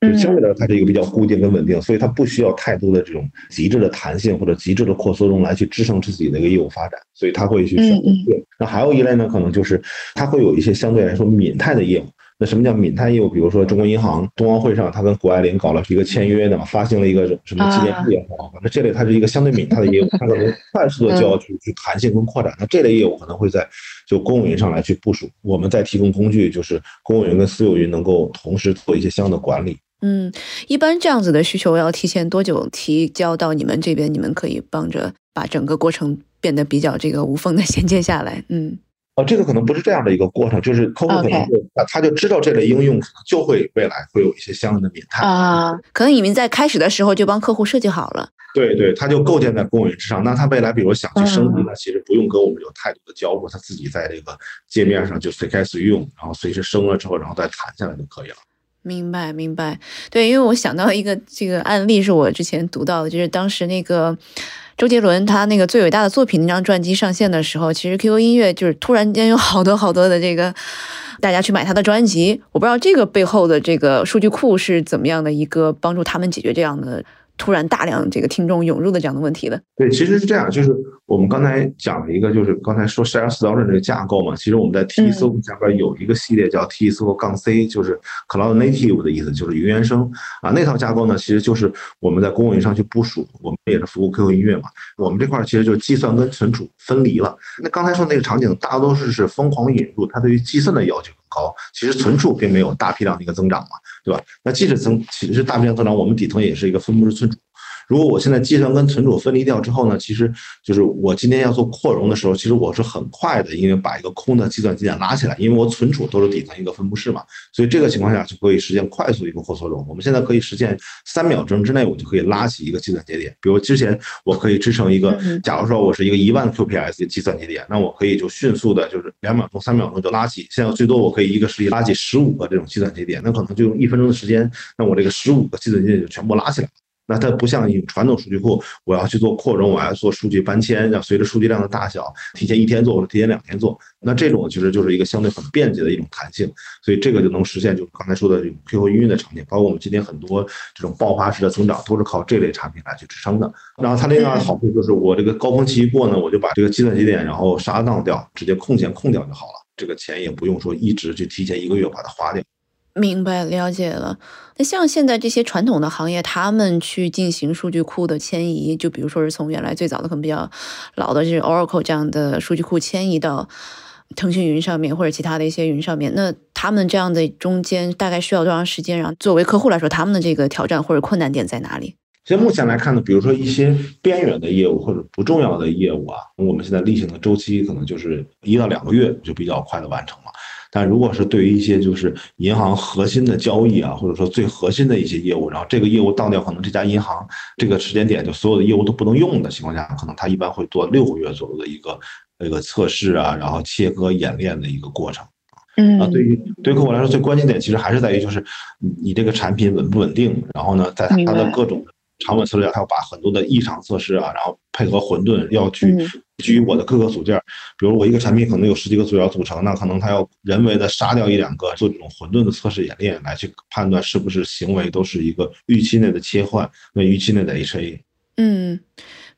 就相对来说，它是一个比较固定跟稳定，所以它不需要太多的这种极致的弹性或者极致的扩缩容来去支撑自己的一个业务发展，所以它会去选择。那还有一类呢，可能就是它会有一些相对来说敏态的业务。那什么叫敏态业务？比如说中国银行冬奥会上，它跟谷爱凌搞了一个签约的嘛，发行了一个什么纪念币也好，那这类它是一个相对敏态的业务，它可能快速的就要去去弹性跟扩展。那这类业务可能会在就公有云上来去部署，我们再提供工具，就是公有云跟私有云能够同时做一些相应的管理。嗯，一般这样子的需求要提前多久提交到你们这边？你们可以帮着把整个过程变得比较这个无缝的 衔接下来。嗯，哦，这个可能不是这样的一个过程，就是客户可能会他就知道这类应用可能就会未来会有一些相应的免谈啊，可能你们在开始的时候就帮客户设计好了。对对，他就构建在公有云之上，那他未来比如想去升级，那其实不用跟我们有太多的交互，他自己在这个界面上就随开随用，然后随时升了之后，然后再弹下来就可以了。明白，明白，对，因为我想到一个这个案例，是我之前读到的，就是当时那个周杰伦他那个最伟大的作品那张专辑上线的时候，其实 QQ 音乐就是突然间有好多好多的这个大家去买他的专辑，我不知道这个背后的这个数据库是怎么样的一个帮助他们解决这样的突然大量这个听众涌入的这样的问题的？对，其实是这样，就是我们刚才讲了一个，就是刚才说 Share Story 这个架构嘛，其实我们在 T s o 下边有一个系列叫 T s o 杠 C，就是 Cloud Native 的意思，就是云原生啊。那套架构呢，其实就是我们在公有云上去部署，我们也是服务 QQ 音乐嘛。我们这块其实就是计算跟存储分离了。那刚才说那个场景，大多数是疯狂引入，它对于计算的要求。高，其实存储并没有大批量的一个增长嘛，对吧？那即使增，其实大批量增长，我们底层也是一个分布式存储。如果我现在计算跟存储分离掉之后呢，其实就是我今天要做扩容的时候，其实我是很快的，因为把一个空的计算节点拉起来，因为我存储都是底层一个分布式嘛，所以这个情况下就可以实现快速一个扩缩容。我们现在可以实现三秒钟之内，我就可以拉起一个计算节点。比如之前我可以支撑一个，假如说我是一个一万 QPS 的计算节点，那我可以就迅速的，就是两秒钟、三秒钟就拉起。现在最多我可以一个时间拉起十五个这种计算节点，那可能就用一分钟的时间，那我这个十五个计算节点就全部拉起来了。那它不像用传统数据库，我要去做扩容，我要做数据搬迁，要随着数据量的大小，提前一天做或者提前两天做。那这种其实就是一个相对很便捷的一种弹性，所以这个就能实现就刚才说的这种 QQ 音乐的场景，包括我们今天很多这种爆发式的增长都是靠这类产品来去支撑的。然后它另外的好处就是我这个高峰期一过呢，我就把这个计算节点然后杀档掉，直接空钱空掉就好了，这个钱也不用说一直去提前一个月把它花掉。明白了解了。那像现在这些传统的行业，他们去进行数据库的迁移，就比如说是从原来最早的可能比较老的，就是 Oracle 这样的数据库迁移到腾讯云上面或者其他的一些云上面，那他们这样的中间大概需要多长时间？然后作为客户来说，他们的这个挑战或者困难点在哪里？其实目前来看呢，比如说一些边缘的业务或者不重要的业务啊，我们现在例行的周期可能就是一到两个月就比较快的完成了。但如果是对于一些就是银行核心的交易啊，或者说最核心的一些业务，然后这个业务当掉，可能这家银行这个时间点就所有的业务都不能用的情况下，可能它一般会做六个月左右的一个一个测试啊，然后切割演练的一个过程。嗯，啊，对于对于客户来说，最关键点其实还是在于就是你你这个产品稳不稳定，然后呢，在它的各种。长稳策略，它要把很多的异常测试啊，然后配合混沌，要去基于我的各个组件，比如我一个产品可能有十几个组件组成，那可能它要人为的杀掉一两个，做这种混沌的测试演练，来去判断是不是行为都是一个预期内的切换，那预期内的 HA。嗯，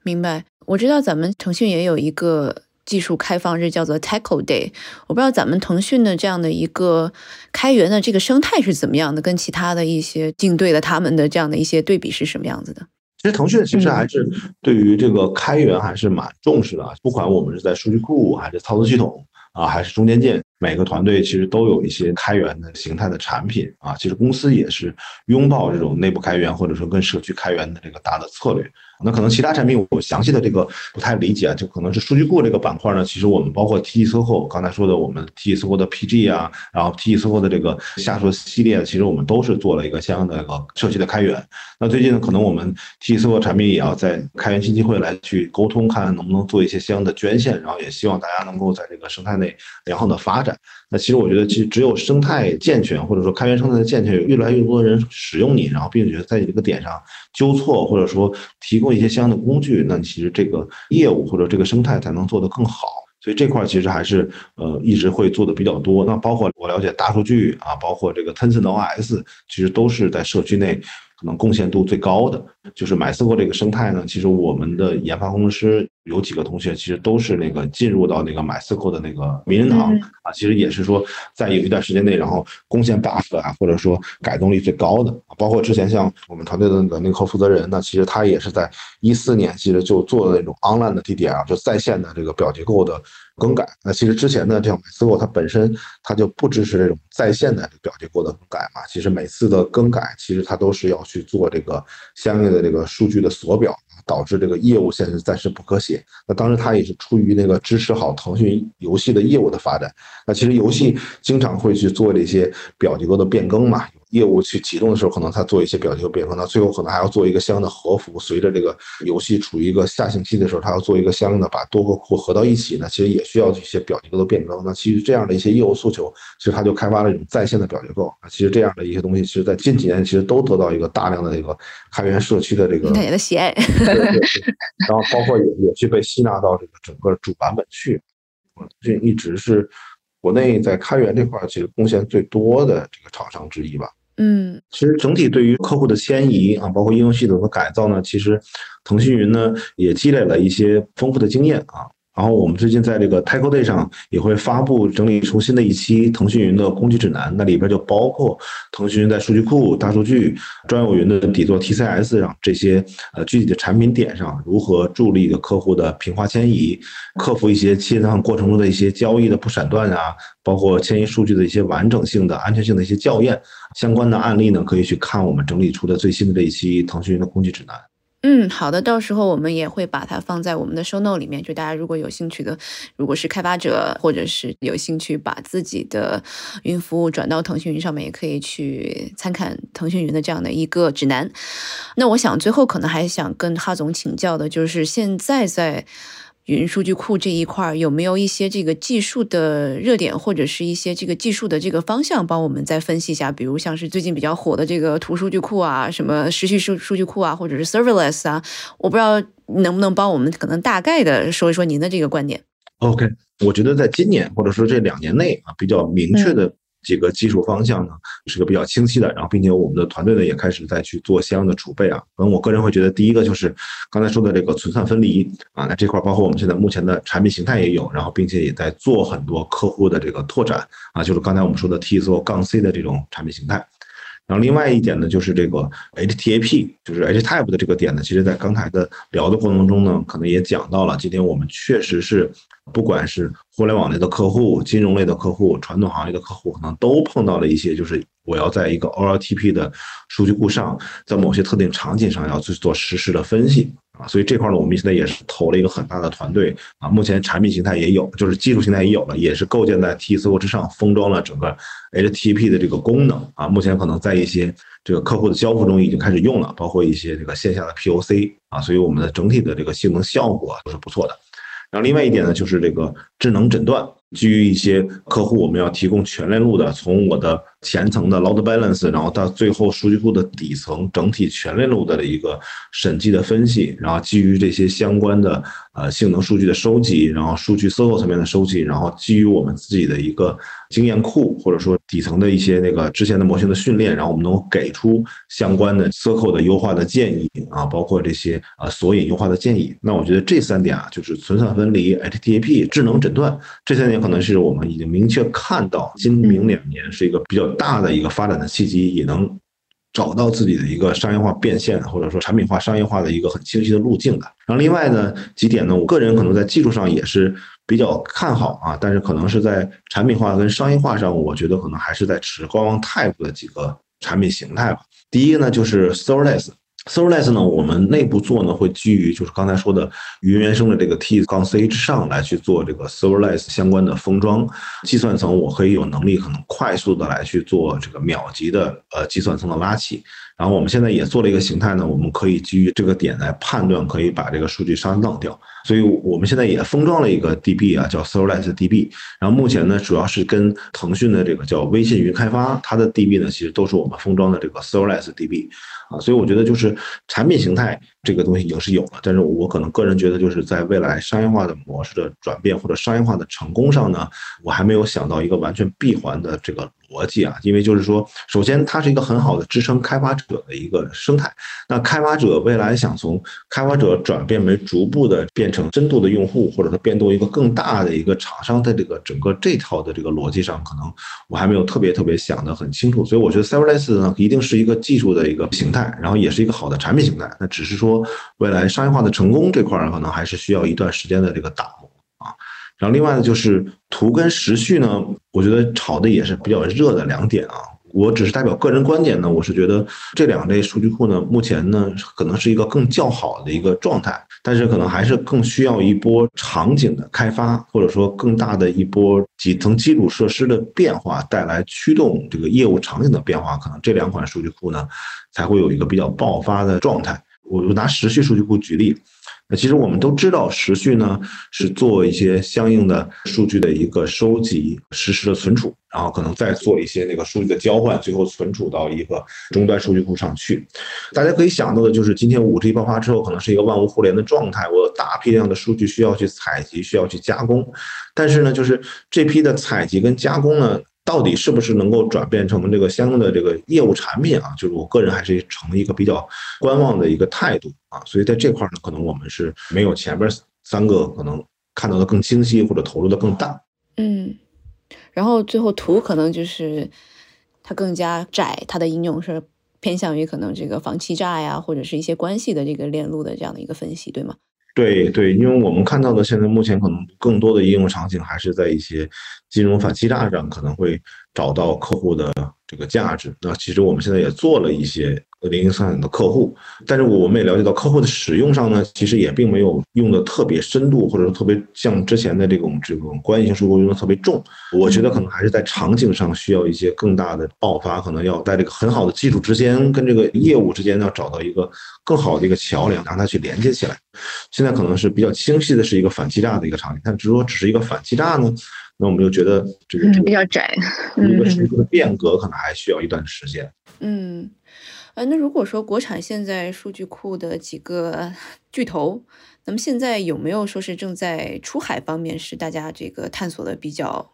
明白。我知道咱们腾讯也有一个。技术开放日叫做 Tackle Day，我不知道咱们腾讯的这样的一个开源的这个生态是怎么样的，跟其他的一些竞对的他们的这样的一些对比是什么样子的？其实腾讯其实还是对于这个开源还是蛮重视的，不管我们是在数据库还是操作系统啊，还是中间件，每个团队其实都有一些开源的形态的产品啊，其实公司也是拥抱这种内部开源或者说跟社区开源的这个大的策略。那可能其他产品我详细的这个不太理解啊，就可能是数据库这个板块呢。其实我们包括 T s o h o 刚才说的我们 T s o h o 的 PG 啊，然后 T s o h o 的这个下属系列，其实我们都是做了一个相应的一个社区的开源。那最近呢，可能我们 T s o h o 产品也要在开源新机会来去沟通，看看能不能做一些相应的捐献，然后也希望大家能够在这个生态内良好的发展。那其实我觉得，其实只有生态健全，或者说开源生态的健全，有越来越多的人使用你，然后并且在你这个点上纠错，或者说提供一些相应的工具，那其实这个业务或者这个生态才能做得更好。所以这块其实还是呃一直会做的比较多。那包括我了解大数据啊，包括这个 Tencent OS，其实都是在社区内。可能贡献度最高的就是买思过这个生态呢。其实我们的研发工程师有几个同学，其实都是那个进入到那个买思过的那个名人堂啊。其实也是说，在有一段时间内，然后贡献 buff 啊，或者说改动率最高的。包括之前像我们团队的那个那个负责人呢，其实他也是在一四年，其实就做的那种 online 的 TDL，就在线的这个表结构的。更改，那其实之前的这样 MySQL 它本身它就不支持这种在线的表结构的更改嘛。其实每次的更改，其实它都是要去做这个相应的这个数据的锁表，导致这个业务现在暂时不可写。那当时它也是出于那个支持好腾讯游戏的业务的发展。那其实游戏经常会去做这些表结构的变更嘛。业务去启动的时候，可能它做一些表结构变更，那最后可能还要做一个相应的合服。随着这个游戏处于一个下行期的时候，它要做一个相应的把多个库合到一起呢，其实也需要一些表结构的变更。那其实这样的一些业务诉求，其实它就开发了一种在线的表结构啊。其实这样的一些东西，其实在近几年其实都得到一个大量的这个开源社区的这个的喜爱，对对对。然后包括也也去被吸纳到这个整个主版本去。腾讯一直是国内在开源这块其实贡献最多的这个厂商之一吧。嗯，其实整体对于客户的迁移啊，包括应用系统的改造呢，其实腾讯云呢也积累了一些丰富的经验啊。然后我们最近在这个 t e c h Day 上也会发布整理出新的一期腾讯云的工具指南，那里边就包括腾讯云在数据库、大数据、专有云的底座 TCS 上这些呃具体的产品点上，如何助力的客户的平滑迁移，克服一些切换过程中的一些交易的不闪断啊，包括迁移数据的一些完整性的、安全性的一些校验相关的案例呢，可以去看我们整理出的最新的这一期腾讯云的工具指南。嗯，好的，到时候我们也会把它放在我们的 show note 里面，就大家如果有兴趣的，如果是开发者或者是有兴趣把自己的云服务转到腾讯云上面，也可以去参看腾讯云的这样的一个指南。那我想最后可能还想跟哈总请教的就是现在在。云数据库这一块有没有一些这个技术的热点，或者是一些这个技术的这个方向，帮我们再分析一下？比如像是最近比较火的这个图数据库啊，什么时序数数据库啊，或者是 serverless 啊，我不知道能不能帮我们可能大概的说一说您的这个观点。OK，我觉得在今年或者说这两年内啊，比较明确的。几个技术方向呢，是个比较清晰的，然后并且我们的团队呢也开始在去做相应的储备啊。可能我个人会觉得，第一个就是刚才说的这个存算分离啊，那这块包括我们现在目前的产品形态也有，然后并且也在做很多客户的这个拓展啊，就是刚才我们说的 T 做杠 C 的这种产品形态。然后另外一点呢，就是这个 HTAP，就是 HTAP 的这个点呢，其实在刚才的聊的过程中呢，可能也讲到了。今天我们确实是，不管是互联网类的客户、金融类的客户、传统行业的客户，可能都碰到了一些，就是我要在一个 OLTP 的数据库上，在某些特定场景上要去做实时的分析。所以这块呢，我们现在也是投了一个很大的团队啊。目前产品形态也有，就是技术形态也有了，也是构建在 TSO 之上，封装了整个 HTTP 的这个功能啊。目前可能在一些这个客户的交付中已经开始用了，包括一些这个线下的 POC 啊。所以我们的整体的这个性能效果都是不错的。然后另外一点呢，就是这个智能诊断，基于一些客户，我们要提供全链路的，从我的。前层的 load balance，然后到最后数据库的底层整体全链路的一个审计的分析，然后基于这些相关的呃性能数据的收集，然后数据 circle 层面的收集，然后基于我们自己的一个经验库或者说底层的一些那个之前的模型的训练，然后我们能给出相关的 circle 的优化的建议啊，包括这些呃索引优化的建议。那我觉得这三点啊，就是存算分离、HTTP、智能诊断这三点，可能是我们已经明确看到今明两年是一个比较。大的一个发展的契机，也能找到自己的一个商业化变现，或者说产品化、商业化的一个很清晰的路径的。然后另外呢几点呢，我个人可能在技术上也是比较看好啊，但是可能是在产品化跟商业化上，我觉得可能还是在持观望态度的几个产品形态吧。第一个呢就是 Serverless。Serverless 呢，我们内部做呢，会基于就是刚才说的云原生的这个 T 杠 C 之上来去做这个 Serverless 相关的封装计算层，我可以有能力可能快速的来去做这个秒级的呃计算层的拉起。然后我们现在也做了一个形态呢，我们可以基于这个点来判断，可以把这个数据删浪掉。所以我们现在也封装了一个 DB 啊，叫 Serverless DB。然后目前呢，主要是跟腾讯的这个叫微信云开发，它的 DB 呢，其实都是我们封装的这个 Serverless DB。啊，所以我觉得就是产品形态这个东西已经是有了，但是我可能个人觉得就是在未来商业化的模式的转变或者商业化的成功上呢，我还没有想到一个完全闭环的这个。逻辑啊，因为就是说，首先它是一个很好的支撑开发者的一个生态。那开发者未来想从开发者转变为逐步的变成深度的用户，或者说变动一个更大的一个厂商的这个整个这套的这个逻辑上，可能我还没有特别特别想得很清楚。所以我觉得 Serverless 呢，一定是一个技术的一个形态，然后也是一个好的产品形态。那只是说未来商业化的成功这块儿，可能还是需要一段时间的这个打磨。然后另外呢，就是图跟时序呢，我觉得炒的也是比较热的两点啊。我只是代表个人观点呢，我是觉得这两类数据库呢，目前呢可能是一个更较好的一个状态，但是可能还是更需要一波场景的开发，或者说更大的一波几层基础设施的变化带来驱动这个业务场景的变化，可能这两款数据库呢才会有一个比较爆发的状态。我拿时序数据库举例。其实我们都知道，时序呢是做一些相应的数据的一个收集、实时的存储，然后可能再做一些那个数据的交换，最后存储到一个终端数据库上去。大家可以想到的就是，今天五 G 爆发之后，可能是一个万物互联的状态，我有大批量的数据需要去采集、需要去加工。但是呢，就是这批的采集跟加工呢，到底是不是能够转变成这个相应的这个业务产品啊？就是我个人还是呈一个比较观望的一个态度啊。所以在这块呢，可能我们是没有前边三个可能看到的更清晰或者投入的更大。嗯，然后最后图可能就是它更加窄，它的应用是偏向于可能这个防欺诈呀，或者是一些关系的这个链路的这样的一个分析，对吗？对对，因为我们看到的现在目前可能更多的应用场景还是在一些金融反欺诈上，可能会找到客户的这个价值。那其实我们现在也做了一些。零零散散的客户，但是我们也了解到，客户的使用上呢，其实也并没有用的特别深度，或者说特别像之前的这种这种关系性数据用的特别重。我觉得可能还是在场景上需要一些更大的爆发，可能要在这个很好的基础之间跟这个业务之间要找到一个更好的一个桥梁，让它去连接起来。现在可能是比较清晰的是一个反欺诈的一个场景，但只说只是一个反欺诈呢，那我们就觉得这个比较窄，一个是一个变革，可能还需要一段时间。嗯。呃，那如果说国产现在数据库的几个巨头，那么现在有没有说是正在出海方面是大家这个探索的比较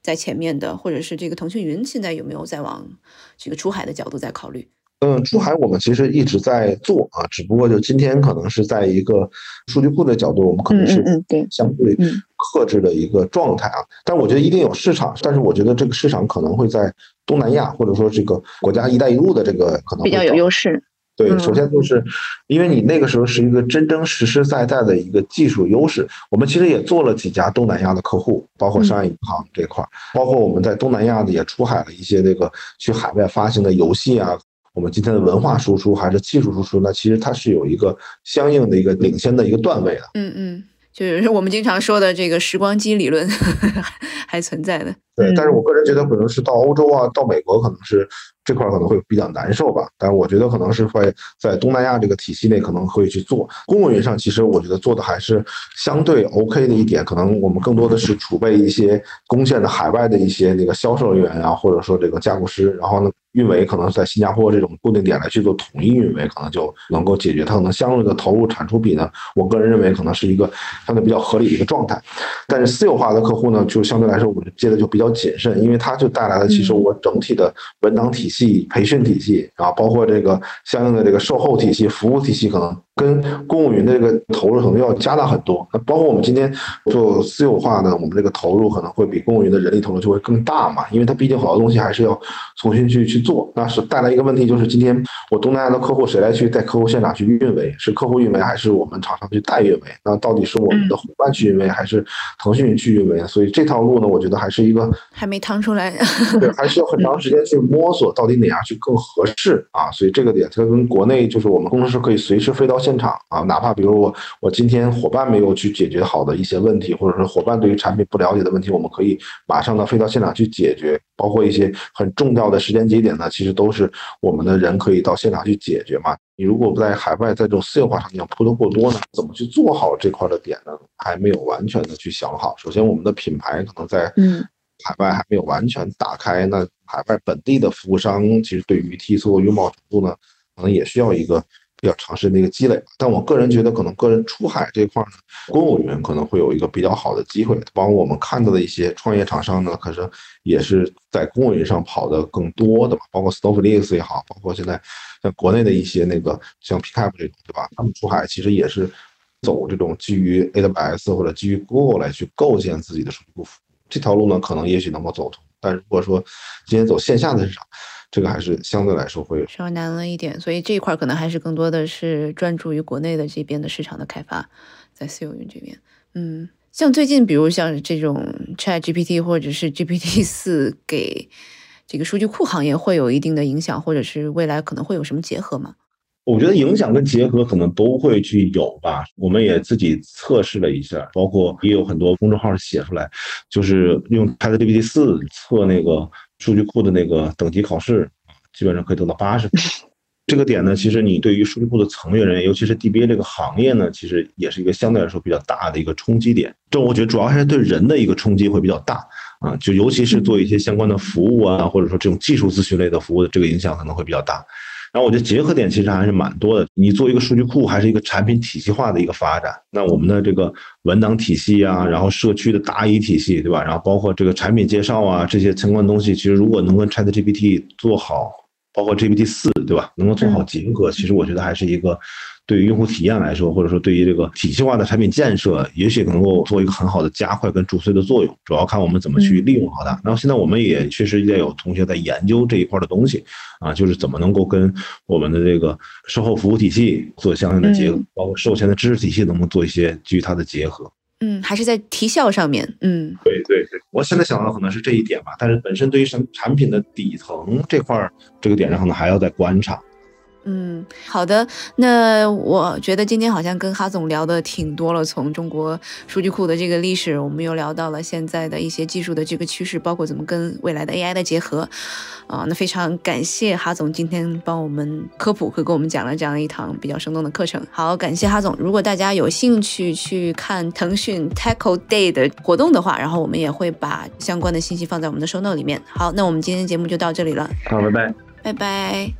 在前面的，或者是这个腾讯云现在有没有在往这个出海的角度在考虑？嗯，出海我们其实一直在做啊，只不过就今天可能是在一个数据库的角度，我们可能是相对克制的一个状态啊。但我觉得一定有市场，但是我觉得这个市场可能会在东南亚或者说这个国家“一带一路”的这个可能比较有优势。对，首先就是因为你那个时候是一个真真实实在在的一个技术优势。我们其实也做了几家东南亚的客户，包括商业银行这块，包括我们在东南亚的也出海了一些这个去海外发行的游戏啊。我们今天的文化输出还是技术输出，那其实它是有一个相应的一个领先的一个段位的。嗯嗯，就是我们经常说的这个时光机理论 还存在的。对，但是我个人觉得可能是到欧洲啊，到美国可能是。这块可能会比较难受吧，但是我觉得可能是会在东南亚这个体系内可能会去做公务员上，其实我觉得做的还是相对 OK 的一点，可能我们更多的是储备一些攻陷的海外的一些那个销售人员啊，或者说这个架构师，然后呢。运维可能在新加坡这种固定点来去做统一运维，可能就能够解决它可能相应的投入产出比呢。我个人认为可能是一个相对比较合理的一个状态。但是私有化的客户呢，就相对来说我们接的就比较谨慎，因为它就带来了其实我整体的文档体系、培训体系，然后包括这个相应的这个售后体系、服务体系可能。跟公务云的这个投入可能要加大很多，那包括我们今天做私有化呢，我们这个投入可能会比公务云的人力投入就会更大嘛，因为它毕竟好多东西还是要重新去去做。那是带来一个问题，就是今天我东南亚的客户谁来去带客户现场去运维？是客户运维还是我们厂商去代运维？那到底是我们的伙伴去运维还是腾讯云去运维？所以这条路呢，我觉得还是一个还没趟出来，对，还需要很长时间去摸索到底哪样去更合适啊。所以这个点它跟国内就是我们工程师可以随时飞到现。现场啊，哪怕比如我我今天伙伴没有去解决好的一些问题，或者说伙伴对于产品不了解的问题，我们可以马上的飞到现场去解决。包括一些很重要的时间节点呢，其实都是我们的人可以到现场去解决嘛。你如果不在海外，在这种私有化场景铺的过多呢，怎么去做好这块的点呢？还没有完全的去想好。首先，我们的品牌可能在海外还没有完全打开，那海外本地的服务商其实对于 T 的拥抱程度呢，可能也需要一个。比较长时间的一个积累，但我个人觉得，可能个人出海这块呢，公务员可能会有一个比较好的机会。包括我们看到的一些创业厂商呢，可是也是在公务员上跑的更多的嘛，包括 Snowflake 也好，包括现在像国内的一些那个像 Pickup 这种，对吧？他们出海其实也是走这种基于 AWS 或者基于 Google 来去构建自己的数据库服务这条路呢，可能也许能够走通。但如果说今天走线下的市场，这个还是相对来说会稍微难了一点，所以这一块可能还是更多的是专注于国内的这边的市场的开发，在私有云这边。嗯，像最近比如像这种 Chat GPT 或者是 GPT 四给这个数据库行业会有一定的影响，或者是未来可能会有什么结合吗？我觉得影响跟结合可能都会去有吧。我们也自己测试了一下，包括也有很多公众号写出来，就是用 Chat GPT 四测那个。数据库的那个等级考试，基本上可以得到八十分。这个点呢，其实你对于数据库的从业人员，尤其是 DBA 这个行业呢，其实也是一个相对来说比较大的一个冲击点。这我觉得主要还是对人的一个冲击会比较大啊，就尤其是做一些相关的服务啊，或者说这种技术咨询类的服务的这个影响可能会比较大。然后我觉得结合点其实还是蛮多的。你做一个数据库，还是一个产品体系化的一个发展。那我们的这个文档体系啊，然后社区的答疑体系，对吧？然后包括这个产品介绍啊，这些相关东西，其实如果能跟 ChatGPT 做好，包括 GPT 四，对吧？能够做好结合，其实我觉得还是一个。对于用户体验来说，或者说对于这个体系化的产品建设，也许能够做一个很好的加快跟助推的作用。主要看我们怎么去利用好它。然后现在我们也确实也有同学在研究这一块的东西啊，就是怎么能够跟我们的这个售后服务体系做相应的结合，包括售前的知识体系能不能做一些基于它的结合。嗯，还是在提效上面。嗯，对对对，我现在想到可能是这一点吧，但是本身对于产产品的底层这块这个点上，可能还要再观察。嗯，好的。那我觉得今天好像跟哈总聊的挺多了，从中国数据库的这个历史，我们又聊到了现在的一些技术的这个趋势，包括怎么跟未来的 AI 的结合。啊，那非常感谢哈总今天帮我们科普和给我们讲了这样一堂比较生动的课程。好，感谢哈总。如果大家有兴趣去看腾讯 Tackle Day 的活动的话，然后我们也会把相关的信息放在我们的 show note 里面。好，那我们今天节目就到这里了。好，拜拜。拜拜。